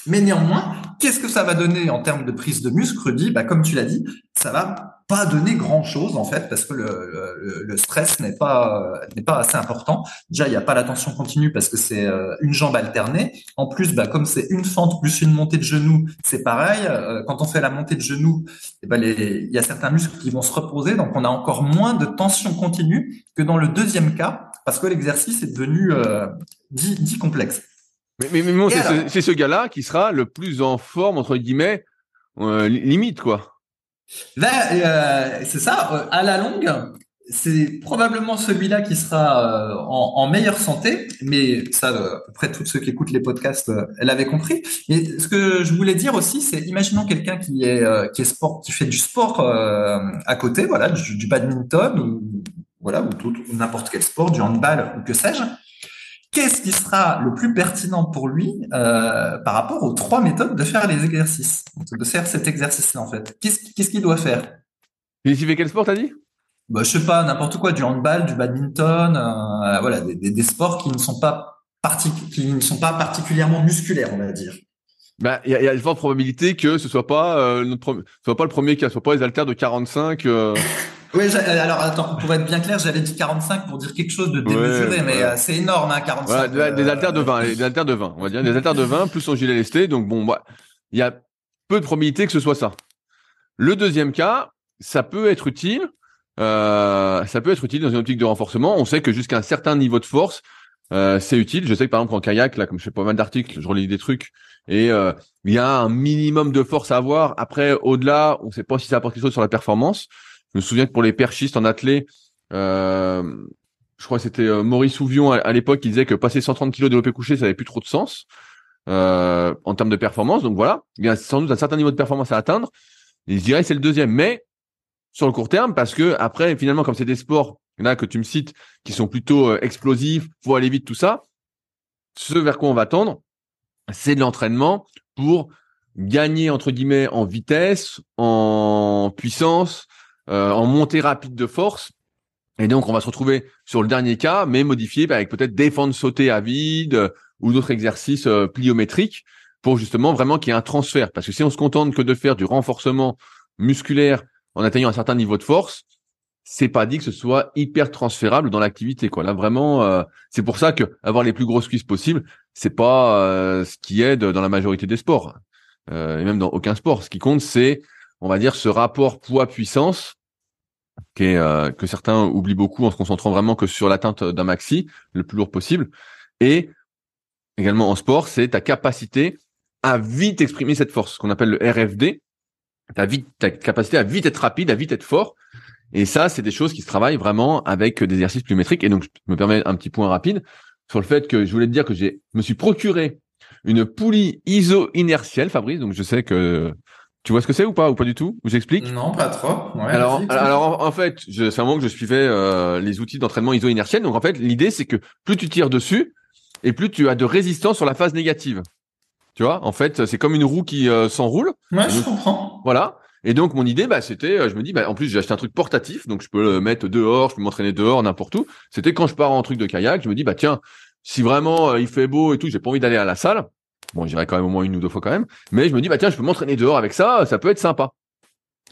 Mais néanmoins, qu'est-ce que ça va donner en termes de prise de muscle, Rudy? Bah, Comme tu l'as dit, ça va pas donner grand-chose en fait parce que le, stress n'est pas pas assez important. Déjà, il n'y a pas la tension continue parce que c'est euh, une jambe alternée. En plus, bah, comme c'est une fente plus une montée de genoux, c'est pareil. Euh, quand on fait la montée de genoux, eh ben, il y a certains muscles qui vont se reposer, donc on a encore moins de tension continue que dans le deuxième cas parce que l'exercice est devenu euh, dit, dit complexe. Mais, mais, mais c'est ce, gars-là qui sera le plus en forme, entre guillemets, euh, limite, quoi. Ben, euh, c'est ça, euh, à la longue, c'est probablement celui-là qui sera euh, en, en, meilleure santé, mais ça, à peu près tous ceux qui écoutent les podcasts l'avaient compris. Et ce que je voulais dire aussi, c'est imaginons quelqu'un qui est qui est sport, qui fait du sport à côté, voilà, du, du badminton ou voilà ou, ou n'importe quel sport, du handball ou que sais-je qu'est-ce qui sera le plus pertinent pour lui euh, par rapport aux trois méthodes de faire les exercices, de faire cet exercice-là en fait. Qu'est-ce qu'il doit faire? Il fait quel sport, t'as dit? Bah, Je sais pas, n'importe quoi, du handball, du badminton, euh, voilà, des, sports qui ne sont pas qui ne sont pas particulièrement musculaires, on va dire. Bah, il y, a, une forte probabilité que ce soit pas euh, notre, soit pas le premier cas, ce soit pas les haltères de 45. Oui, euh, alors attends, pour être bien clair, j'avais dit 45 pour dire quelque chose de démesuré, mais euh, c'est énorme, hein, 45. Voilà, des, haltères de 20, des haltères de 20, on va dire, des haltères de 20 plus son gilet lesté. Donc bon, bah, il y a peu de probabilité que ce soit ça. Le deuxième cas, ça peut être utile. Euh, ça peut être utile dans une optique de renforcement. On sait que jusqu'à un certain niveau de force, euh, c'est utile. Je sais que par exemple en kayak, là, comme je fais pas mal d'articles, je relis des trucs et euh, il y a un minimum de force à avoir. Après, au-delà, on ne sait pas si ça apporte quelque chose sur la performance. Je me souviens que pour les perchistes en athlée, euh, je crois que c'était euh, Maurice Souvion à, l'époque qui disait que passer 130 kg développé couché, ça n'avait plus trop de sens euh, en termes de performance. Donc voilà, il y a sans doute un certain niveau de performance à atteindre. Et je dirais que c'est le deuxième, mais sur le court terme, parce que après, finalement, comme c'est des sports que tu me cites, qui sont plutôt euh, explosifs, faut aller vite, tout ça, ce vers quoi on va tendre, c'est de l'entraînement pour gagner entre guillemets en vitesse, en puissance, euh, en montée rapide de force. Et donc, on va se retrouver sur le dernier cas, mais modifié avec peut-être défendre sauter à vide euh, ou d'autres exercices euh, pliométriques pour justement vraiment qu'il y ait un transfert. Parce que si on se contente que de faire du renforcement musculaire en atteignant un certain niveau de force, c'est pas dit que ce soit hyper transférable dans l'activité. Là, vraiment, c'est pour ça que avoir les plus grosses cuisses possibles, c'est pas ce qui aide dans la majorité des sports et même dans aucun sport. Ce qui compte, c'est on va dire, ce rapport poids-puissance euh, que certains oublient beaucoup en se concentrant vraiment que sur l'atteinte d'un maxi, le plus lourd possible. Et également en sport, c'est ta capacité à vite exprimer cette force, ce qu'on appelle le RFD, ta, vite, ta capacité à vite être rapide, à vite être fort. Et ça, c'est des choses qui se travaillent vraiment avec des exercices pliométriques. Et donc, je me permets un petit point rapide sur le fait que je voulais te dire que j'ai me suis procuré une poulie iso-inertielle, Fabrice. Donc, je sais que tu vois ce que c'est ou pas ou pas du tout? J'explique? Non, pas trop. alors, alors en, fait, c'est un moment que je suivais euh, les outils d'entraînement iso-inertiel. Donc en fait, l'idée c'est que plus tu tires dessus et plus tu as de résistance sur la phase négative. Tu vois, en fait, c'est comme une roue qui euh, s'enroule. Ouais, je comprends. Voilà. Et donc mon idée, bah, c'était, euh, je me dis, bah, en plus j'ai acheté un truc portatif, donc je peux le mettre dehors, je peux m'entraîner dehors, n'importe où. C'était quand je pars en truc de kayak, je me dis, bah tiens, si vraiment il fait beau et tout, j'ai pas envie d'aller à la salle, Bon, j'irai quand même au moins une ou deux fois quand même. Mais je me dis, bah tiens, je peux m'entraîner dehors avec ça, ça peut être sympa.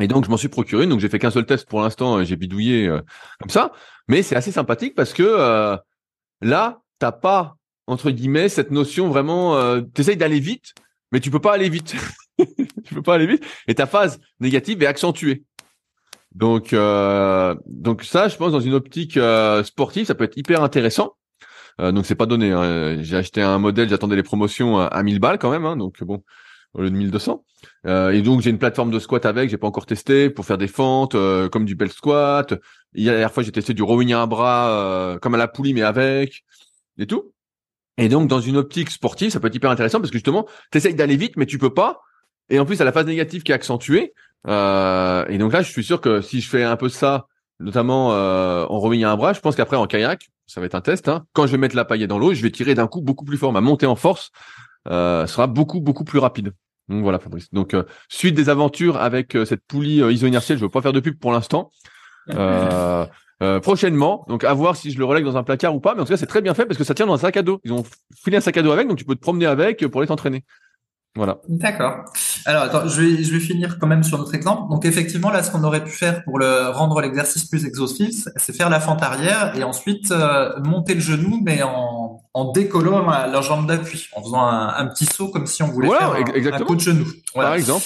Et donc, je m'en suis procuré. Donc, j'ai fait qu'un seul test pour l'instant. J'ai bidouillé euh, comme ça. Mais c'est assez sympathique parce que euh, là, t'as pas entre guillemets cette notion vraiment. Euh, T'essayes d'aller vite, mais tu peux pas aller vite. tu peux pas aller vite. Et ta phase négative est accentuée. Donc, euh, donc ça, je pense, dans une optique sportive, ça peut être hyper intéressant. Euh, donc c'est pas donné. Hein. J'ai acheté un modèle, j'attendais les promotions à 1000 balles quand même, hein, donc bon, au lieu de 1200. Euh, et donc j'ai une plateforme de squat avec, j'ai pas encore testé pour faire des fentes euh, comme du bel squat. Hier, la dernière fois j'ai testé du rowing à bras euh, comme à la poulie mais avec et tout. Et donc dans une optique sportive, ça peut être hyper intéressant parce que justement, tu essayes d'aller vite mais tu peux pas. Et en plus, à la phase négative qui est accentuée. et donc là, je suis sûr que si je fais un peu ça, notamment en rowing à un bras, je pense qu'après en kayak, ça va être un test. Hein. Quand je vais mettre la paillette dans l'eau, je vais tirer d'un coup beaucoup plus fort. Ma montée en force euh, sera beaucoup beaucoup plus rapide. Donc voilà, Fabrice. Donc euh, suite des aventures avec euh, cette poulie iso-inertielle, je ne veux pas faire de pub pour l'instant. euh, prochainement. Donc à voir si je le relègue dans un placard ou pas. Mais en tout cas, c'est très bien fait parce que ça tient dans un sac à dos. Ils ont filé un sac à dos avec, donc tu peux te promener avec pour aller t'entraîner. Voilà. D'accord. Alors attends, je vais, je vais finir quand même sur notre exemple. Donc effectivement, là, ce qu'on aurait pu faire pour le rendre l'exercice plus exhaustif, c'est faire la fente arrière et ensuite euh, monter le genou, mais en, en décollant la, jambe d'appui, en faisant un, petit saut comme si on voulait faire un, coup de genou. Par exemple.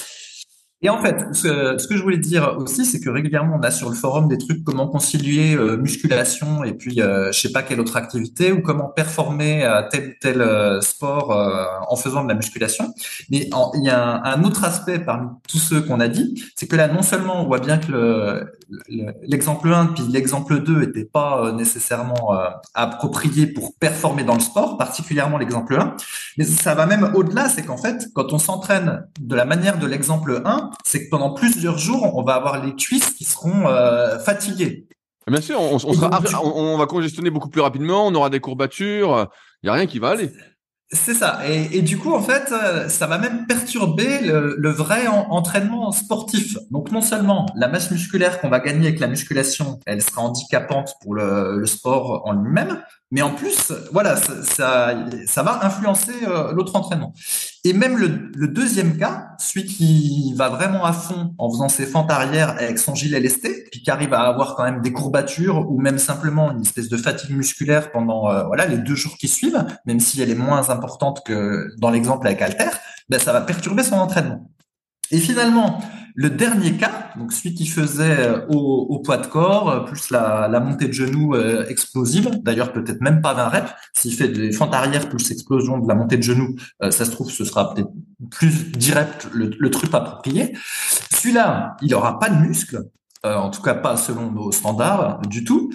Et en fait, ce, ce, que je voulais dire aussi, c'est que régulièrement, on a sur le forum des trucs comment concilier euh, musculation et puis euh, je sais pas quelle autre activité ou comment performer tel tel euh, sport euh, en faisant de la musculation. Mais il y a un, autre aspect parmi tous ceux qu'on a dit, c'est que là, non seulement on voit bien que l'exemple 1 puis l'exemple 2 n'étaient pas nécessairement appropriés pour performer dans le sport, particulièrement l'exemple 1, mais ça va même au-delà, c'est qu'en fait, quand on s'entraîne de la manière de l'exemple 1, c'est que pendant plusieurs jours, on va avoir les cuisses qui seront euh, fatiguées. Bien sûr, on, on, va congestionner beaucoup plus rapidement, on aura des courbatures, il n'y a rien qui va aller. C'est ça. Et, du coup, en fait, euh, ça va même perturber le, vrai entraînement sportif. Donc, non seulement la masse musculaire qu'on va gagner avec la musculation, elle sera handicapante pour le, le sport en lui-même, mais en plus, voilà, ça, va influencer euh, l'autre entraînement. Et même le, le, deuxième cas, celui qui va vraiment à fond en faisant ses fentes arrière avec son gilet lesté, puis qui arrive à avoir quand même des courbatures ou même simplement une espèce de fatigue musculaire pendant euh, voilà les deux jours qui suivent, même si elle est moins importante que dans l'exemple avec Alter, ben ça va perturber son entraînement. Et finalement, le dernier cas, donc celui qui faisait euh, au, au poids de corps, euh, plus la, la montée de genoux euh, explosive, d'ailleurs peut-être même pas 20 reps, s'il fait des fentes arrière plus explosion de la montée de genoux, ça se trouve ce sera peut-être plus direct le, le truc approprié. Celui-là, il aura pas de muscle, en tout cas pas selon nos standards du tout.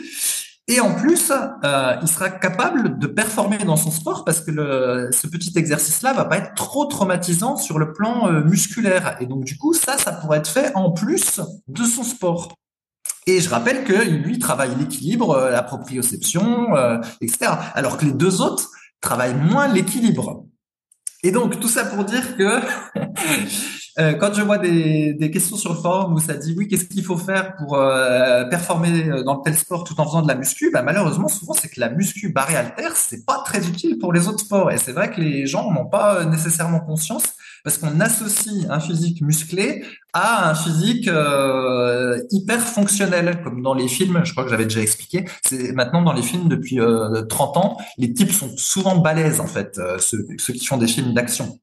Et en plus, euh, il sera capable de performer dans son sport parce que ce petit exercice-là va pas être trop traumatisant sur le plan euh, musculaire. Et donc du coup, ça, ça pourrait être fait en plus de son sport. Et je rappelle que lui travaille l'équilibre, euh, la proprioception, etc. Alors que les deux autres travaillent moins l'équilibre. Et donc tout ça pour dire que Euh, quand je vois des, des, questions sur le forum où ça dit oui, qu'est-ce qu'il faut faire pour euh, performer euh, dans tel sport tout en faisant de la muscu, bah, malheureusement souvent c'est que la muscu barré alter c'est pas très utile pour les autres sports et c'est vrai que les gens n'ont pas nécessairement conscience parce qu'on associe un physique musclé à un physique euh, hyper fonctionnel, comme dans les films, je crois que j'avais déjà expliqué. C'est maintenant dans les films depuis euh, 30 ans, les types sont souvent balèzes en fait, ceux, ceux qui font des films d'action.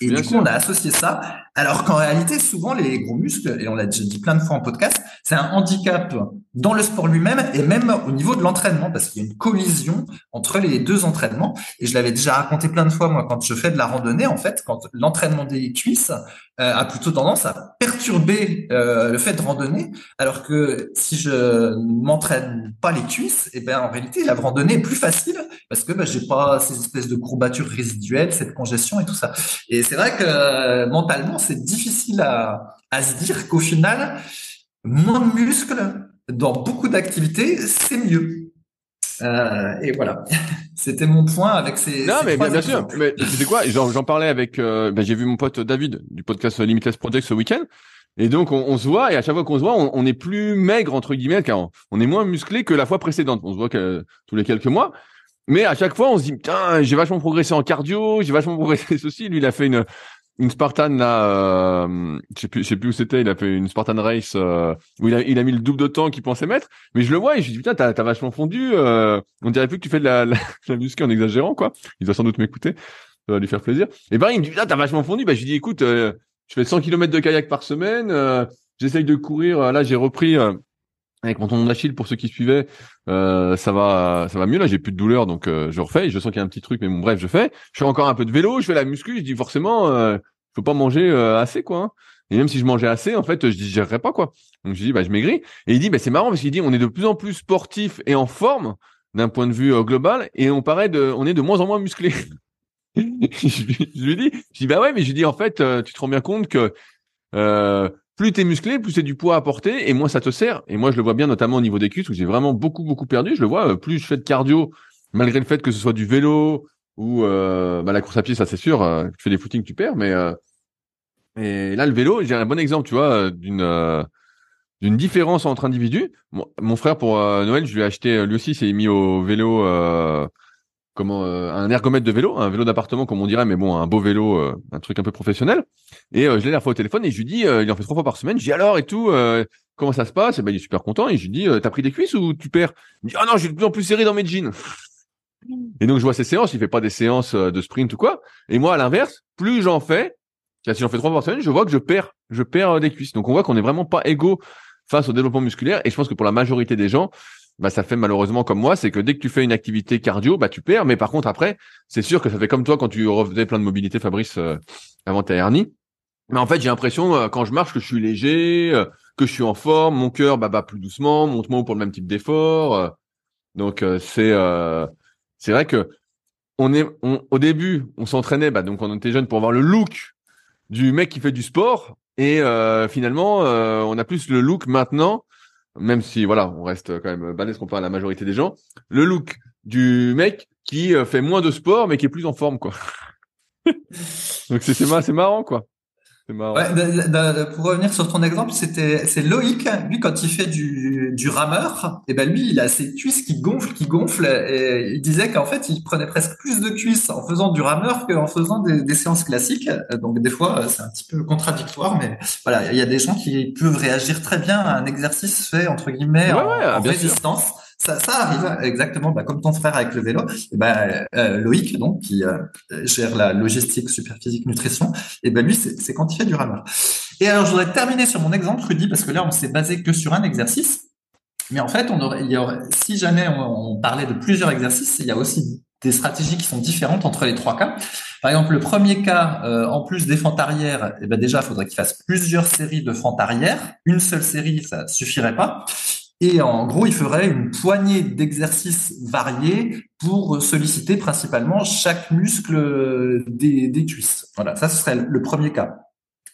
Et du coup, on a associé ça, alors qu'en réalité, souvent, les gros muscles, et on l'a déjà dit plein de fois en podcast, c'est un handicap dans le sport lui-même et même au niveau de l'entraînement, parce qu'il y a une collision entre les deux entraînements. Et je l'avais déjà raconté plein de fois, moi, quand je fais de la randonnée, en fait, quand l'entraînement des cuisses a plutôt tendance à perturber euh, le fait de randonner, alors que si je m'entraîne pas les cuisses, et eh ben en réalité, la randonnée est plus facile parce que ben, j'ai pas ces espèces de courbatures résiduelles, cette congestion et tout ça. Et c'est vrai que euh, mentalement, c'est difficile à, à se dire qu'au final, moins de muscles dans beaucoup d'activités, c'est mieux. Euh, et voilà, c'était mon point avec ces. Non, mais bien, sûr. Mais c'est quoi? J'en parlais avec. Euh, ben, j'ai vu mon pote David du podcast Limitless Project ce week-end. Et donc on, on, se voit et à chaque fois qu'on se voit, on, on, est plus maigre entre guillemets, car on, est moins musclé que la fois précédente. On se voit que, tous les quelques mois. Mais à chaque fois, on se dit putain, j'ai vachement progressé en cardio, j'ai vachement progressé ceci. Lui, il a fait une une Spartan là, euh, je sais plus, sais plus où c'était. Il a fait une Spartan race euh, où il a, il a mis le double de temps qu'il pensait mettre. Mais je le vois et je dis putain, t'as, t'as vachement fondu. Euh, on dirait plus que tu fais de la, la, la muscu en exagérant quoi. Il doit sans doute m'écouter, ça va lui faire plaisir. Et ben il me dit putain, t'as vachement fondu. Bah je lui dis écoute, euh, je fais 100 km de kayak par semaine. J'essaye de courir. Là j'ai repris avec mon tendon d'Achille pour ceux qui suivaient, euh, ça va, ça va mieux là. J'ai plus de douleur, donc euh, je refais. Je sens qu'il y a un petit truc, mais bon, bref, je fais. Je fais encore un peu de vélo, je fais la muscu. Je dis forcément, euh, faut pas manger euh, assez quoi. Hein. Et même si je mangeais assez, en fait, je digérerais pas quoi. Donc je dis, bah je maigris. Et il dit, bah c'est marrant parce qu'il dit, on est de plus en plus sportif et en forme d'un point de vue euh, global, et on paraît de, on est de moins en moins musclé. je, lui, dis, je dis bah ouais, mais je lui dis en fait, tu te rends bien compte que euh, plus t'es musclé, plus c'est du poids à porter et moins ça te sert. Et moi, je le vois bien notamment au niveau des cuisses où j'ai vraiment beaucoup beaucoup perdu. Je le vois, euh, plus je fais de cardio, malgré le fait que ce soit du vélo ou euh, bah, la course à pied, ça c'est sûr. Euh, tu fais des footings, tu perds, mais là le vélo, j'ai un bon exemple, tu vois, d'une différence entre individus. Mon, frère pour Noël, je lui ai acheté lui aussi, s'est mis au vélo comment un ergomètre de vélo, un vélo d'appartement comme on dirait, mais bon, un beau vélo, un truc un peu professionnel. Et je l'ai la fois au téléphone et je lui dis, il en fait trois fois par semaine. Je dis alors et tout, comment ça se passe? Et ben il est super content. Et je lui dis, t'as pris des cuisses ou tu perds? Il me dit, ah non, j'ai de plus en plus serré dans mes jeans. Et donc je vois ces séances, il fait pas des séances de sprint ou quoi. Et moi à l'inverse, plus j'en fais, si j'en fais trois fois par semaine, je vois que je perds, je perds des cuisses. Donc on voit qu'on n'est vraiment pas égaux face au développement musculaire. Et je pense que pour la majorité des gens, bah ça fait malheureusement comme moi, c'est que dès que tu fais une activité cardio, bah tu perds. Mais par contre après, c'est sûr que ça fait comme toi quand tu refaisais plein de mobilité, Fabrice, euh, avant ta hernie. Mais en fait, j'ai l'impression euh, quand je marche que je suis léger, euh, que je suis en forme, mon cœur bah, bat plus doucement, monte moins pour le même type d'effort. donc c'est c'est vrai que on est au début, on s'entraînait, bah, donc on était jeune pour avoir le look du mec qui fait du sport. Et finalement, on a plus le look maintenant même si voilà, on reste quand même balèze comparé à la majorité des gens, le look du mec qui euh, fait moins de sport mais qui est plus en forme quoi. Donc c'est c'est marrant quoi. Ouais, pour revenir sur ton exemple, c'était c'est Loïc. Lui, quand il fait du, du rameur, et eh ben lui, il a ses cuisses qui gonflent, qui gonflent. Et il disait qu'en fait, il prenait presque plus de cuisses en faisant du rameur qu'en faisant des, des, séances classiques. Donc des fois, c'est un petit peu contradictoire, mais voilà, il y a des gens qui peuvent réagir très bien à un exercice fait entre guillemets en, résistance. Ça, ça arrive exactement bah, comme ton frère avec le vélo. Et ben euh, Loïc, donc qui euh, gère la logistique superphysique nutrition, et ben lui c'est quand il fait du rameur. Et alors je voudrais terminer sur mon exemple Rudy parce que là on s'est basé que sur un exercice. Mais en fait, on aurait, il y aurait, si jamais on, parlait de plusieurs exercices, il y a aussi des stratégies qui sont différentes entre les trois cas. Par exemple, le premier cas, euh, en plus des fentes arrière, eh ben déjà, il faudrait qu'il fasse plusieurs séries de fentes arrière. Une seule série, ça suffirait pas. Et en gros, il ferait une poignée d'exercices variés pour solliciter principalement chaque muscle des, des cuisses. Voilà, ça ce serait le premier cas.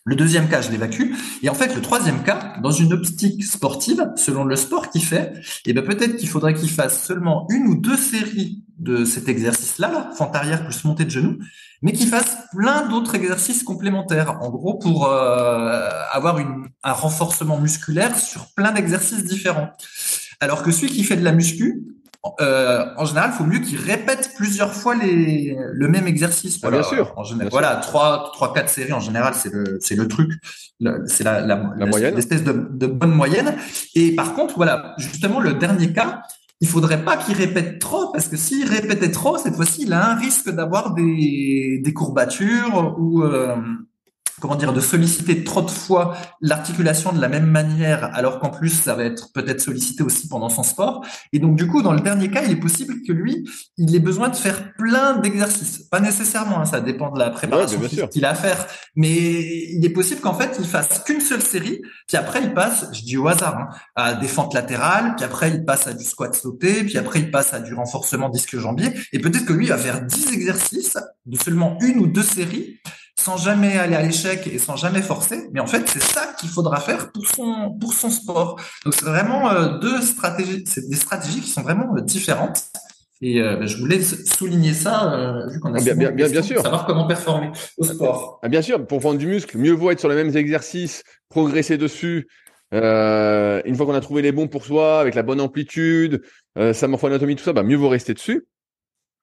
Le deuxième cas, je l'évacue. Et en fait, le troisième cas, dans une optique sportive, selon le sport qu'il fait, eh ben peut-être qu'il faudrait qu'il fasse seulement une ou deux séries de cet exercice-là, là, fente arrière plus montée de genoux, mais qu'il fasse plein d'autres exercices complémentaires, en gros pour euh, avoir une, un renforcement musculaire sur plein d'exercices différents. Alors que celui qui fait de la muscu, euh, en général, il faut mieux qu'il répète plusieurs fois les, le même exercice. Ah, bien sûr. En général, voilà, trois, trois, quatre séries en général, c'est le, c'est le truc, c'est la, la, la, moyenne, l'espèce de, de bonne moyenne. Et par contre, voilà, justement, le dernier cas, il faudrait pas qu'il répète trop parce que s'il répétait trop, cette fois-ci, il a un risque d'avoir des, des courbatures ou euh, comment dire, de solliciter trop de fois l'articulation de la même manière, alors qu'en plus, ça va être peut-être sollicité aussi pendant son sport. Et donc, du coup, dans le dernier cas, il est possible que lui, il ait besoin de faire plein d'exercices. Pas nécessairement, hein, ça dépend de la préparation qu'il a à faire. Mais il est possible qu'en fait, il fasse qu'une seule série, puis après, il passe, je dis au hasard, hein, à des fentes latérales, puis après, il passe à du squat sauté, puis après, il passe à du renforcement disque jambier. Et peut-être que lui, il va faire 10 exercices de seulement une ou deux séries sans jamais aller à l'échec et sans jamais forcer. Mais en fait, c'est ça qu'il faudra faire pour son pour son sport. Donc c'est vraiment euh, deux stratégies, c'est des stratégies qui sont vraiment euh, différentes. Et euh, ben, je voulais souligner ça, vu qu'on a ah, bien, bien, bien, sûr. savoir comment performer au sport. Ah, bien sûr, pour vendre du muscle, mieux vaut être sur les mêmes exercices, progresser dessus. une fois qu'on a trouvé les bons pour soi, avec la bonne amplitude, sa morpho-anatomie, tout ça, bah, mieux vaut rester dessus.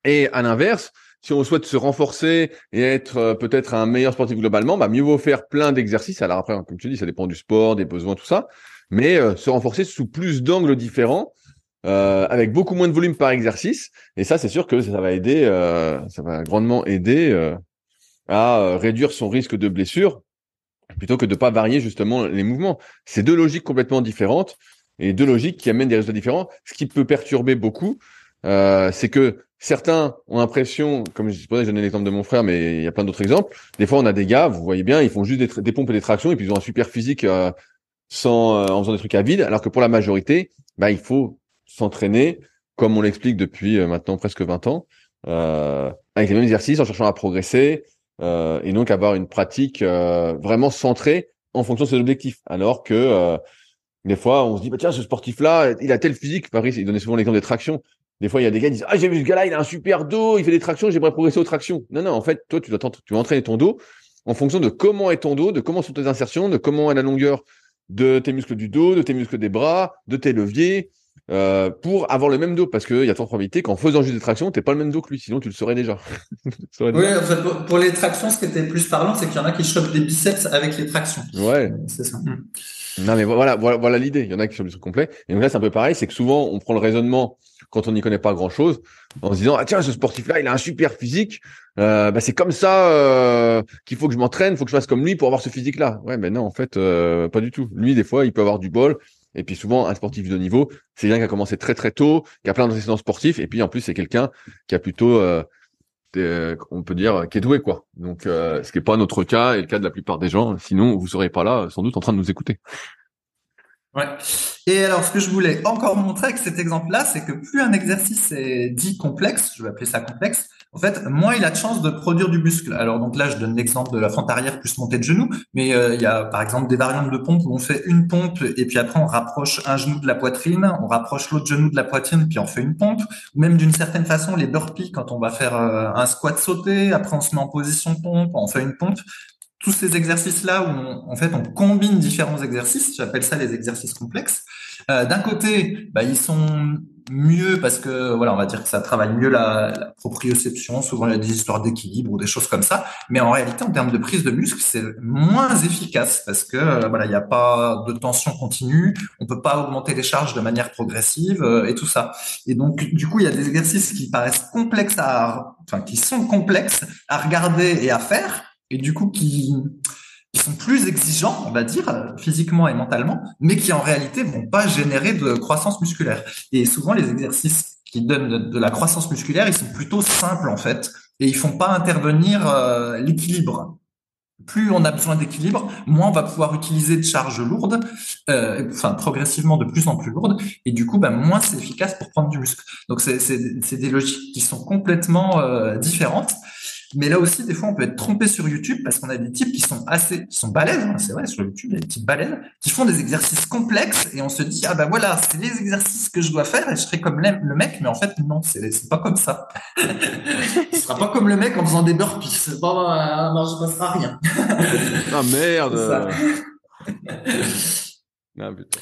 Et à l'inverse, si on souhaite se renforcer et être euh, peut-être un meilleur sportif globalement, bah mieux vaut faire plein d'exercices. Alors après, comme tu dis, ça dépend du sport, des besoins, tout ça, mais euh, se renforcer sous plus d'angles différents, euh, avec beaucoup moins de volume par exercice. Et ça, c'est sûr que ça va aider, ça va grandement aider à réduire son risque de blessure, plutôt que de pas varier justement les mouvements. C'est deux logiques complètement différentes et deux logiques qui amènent des résultats différents. Ce qui peut perturber beaucoup, c'est que certains ont l'impression, comme je disais, je donnais l'exemple de mon frère, mais il y a plein d'autres exemples. Des fois, on a des gars, vous voyez bien, ils font juste des, pompes et des tractions et puis ils ont un super physique euh, sans euh, en faisant des trucs à vide. Alors que pour la majorité, bah, il faut s'entraîner, comme on l'explique depuis euh, maintenant presque 20 ans, avec les mêmes exercices, en cherchant à progresser et donc avoir une pratique vraiment centrée en fonction de ses objectifs. Alors que des fois, on se dit, bah, tiens, ce sportif-là, il a tel physique. Paris, il donnait souvent l'exemple des tractions. Des fois, il y a des gars qui disent Ah, j'ai vu ce gars-là, il a un super dos, il fait des tractions, j'aimerais progresser aux tractions. Non, non, en fait, toi, tu dois, tu entraîner ton dos en fonction de comment est ton dos, de comment sont tes insertions, de comment est la longueur de tes muscles du dos, de tes muscles des bras, de tes leviers, euh, pour avoir le même dos. Parce qu'il y a tant probabilité qu'en faisant juste des tractions, t'es pas le même dos que lui, sinon tu le saurais déjà. oui, En fait, pour, les tractions, ce qui était plus parlant, c'est qu'il y en a qui chopent des biceps avec les tractions. Ouais. C'est ça. Non, mais voilà, voilà, voilà l'idée. Il y en a qui sont du truc complet. Et donc là, c'est un peu pareil, c'est que souvent, on prend le raisonnement quand on n'y connaît pas grand chose, en se disant ah tiens ce sportif là il a un super physique, euh, bah, c'est comme ça euh, qu'il faut que je m'entraîne, faut que je fasse comme lui pour avoir ce physique là. Ouais mais non en fait euh, pas du tout. Lui des fois il peut avoir du bol et puis souvent un sportif de niveau c'est quelqu'un qui a commencé très très tôt, qui a plein d'antécédents sportifs et puis en plus c'est quelqu'un qui a plutôt on peut dire qui est doué quoi. Donc ce qui est pas notre cas et le cas de la plupart des gens. Sinon vous serez pas là sans doute en train de nous écouter. Ouais. Et alors, ce que je voulais encore montrer avec cet exemple-là, c'est que plus un exercice est dit complexe, je vais appeler ça complexe, en fait, moins il a de chances de produire du muscle. Alors, donc là, je donne l'exemple de la fente arrière plus montée de genou, mais euh, il y a par exemple des variantes de pompe où on fait une pompe et puis après on rapproche un genou de la poitrine, on rapproche l'autre genou de la poitrine, puis on fait une pompe. Ou même d'une certaine façon, les burpees, quand on va faire euh, un squat sauté, après on se met en position pompe, on fait une pompe tous ces exercices-là où en fait on combine différents exercices, j'appelle ça les exercices complexes. Euh, D'un côté, bah, ils sont mieux parce que voilà, on va dire que ça travaille mieux la, la proprioception. Souvent, il y a des histoires d'équilibre ou des choses comme ça. Mais en réalité, en termes de prise de muscle, c'est moins efficace parce que euh, voilà, il n'y a pas de tension continue. On peut pas augmenter les charges de manière progressive euh, et tout ça. Et donc, du coup, il y a des exercices qui paraissent complexes à, enfin, qui sont complexes à regarder et à faire et du coup qui, sont plus exigeants, on va dire, physiquement et mentalement, mais qui en réalité vont pas générer de croissance musculaire. Et souvent, les exercices qui donnent de, la croissance musculaire, ils sont plutôt simples en fait, et ils font pas intervenir euh, l'équilibre. Plus on a besoin d'équilibre, moins on va pouvoir utiliser de charges lourdes, euh, enfin progressivement de plus en plus lourdes, et du coup, bah, moins c'est efficace pour prendre du muscle. Donc c'est des logiques qui sont complètement euh, différentes. Mais là aussi, des fois, on peut être trompé sur YouTube parce qu'on a des types qui sont assez, qui sont balèzes, hein, c'est vrai, sur YouTube, il y a des types balèzes, qui font des exercices complexes et on se dit, ah ben voilà, c'est les exercices que je dois faire et je serai comme le mec, mais en fait, non, c'est pas comme ça. Ce sera pas comme le mec en faisant des burpees. Bon, euh, non, je passera rien. ah merde! ah, putain.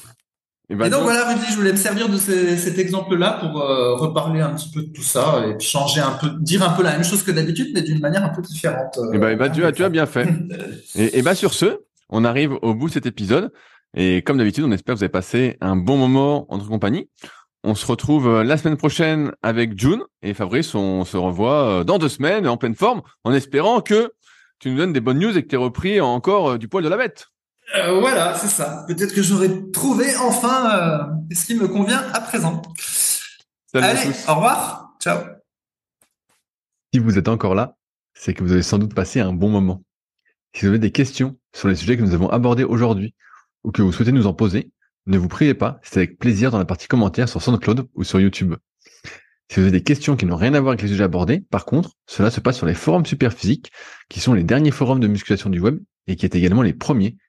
Et, donc voilà, Rudy, je voulais me servir de cet exemple-là pour euh, reparler un petit peu de tout ça et changer un peu, dire un peu la même chose que d'habitude, mais d'une manière un peu différente. et bah, bah, tu, as, tu as bien fait. et, et bah sur ce, on arrive au bout de cet épisode. Et comme d'habitude, on espère que vous avez passé un bon moment en notre compagnie. On se retrouve euh, la semaine prochaine avec June et Fabrice. On se revoit dans deux semaines en pleine forme, en espérant que tu nous donnes des bonnes news et que tu aies repris encore du poil de la bête. Euh, voilà, c'est ça. Peut-être que j'aurai trouvé enfin euh, ce qui me convient à présent. Allez, au revoir. Ciao. Si vous êtes encore là, c'est que vous avez sans doute passé un bon moment. Si vous avez des questions sur les sujets que nous avons abordés aujourd'hui ou que vous souhaitez nous en poser, ne vous priez pas, c'est avec plaisir dans la partie commentaires sur SoundCloud ou sur YouTube. Si vous avez des questions qui n'ont rien à voir avec les sujets abordés, par contre, cela se passe sur les forums Superphysique, qui sont les derniers forums de musculation du web et qui est également les premiers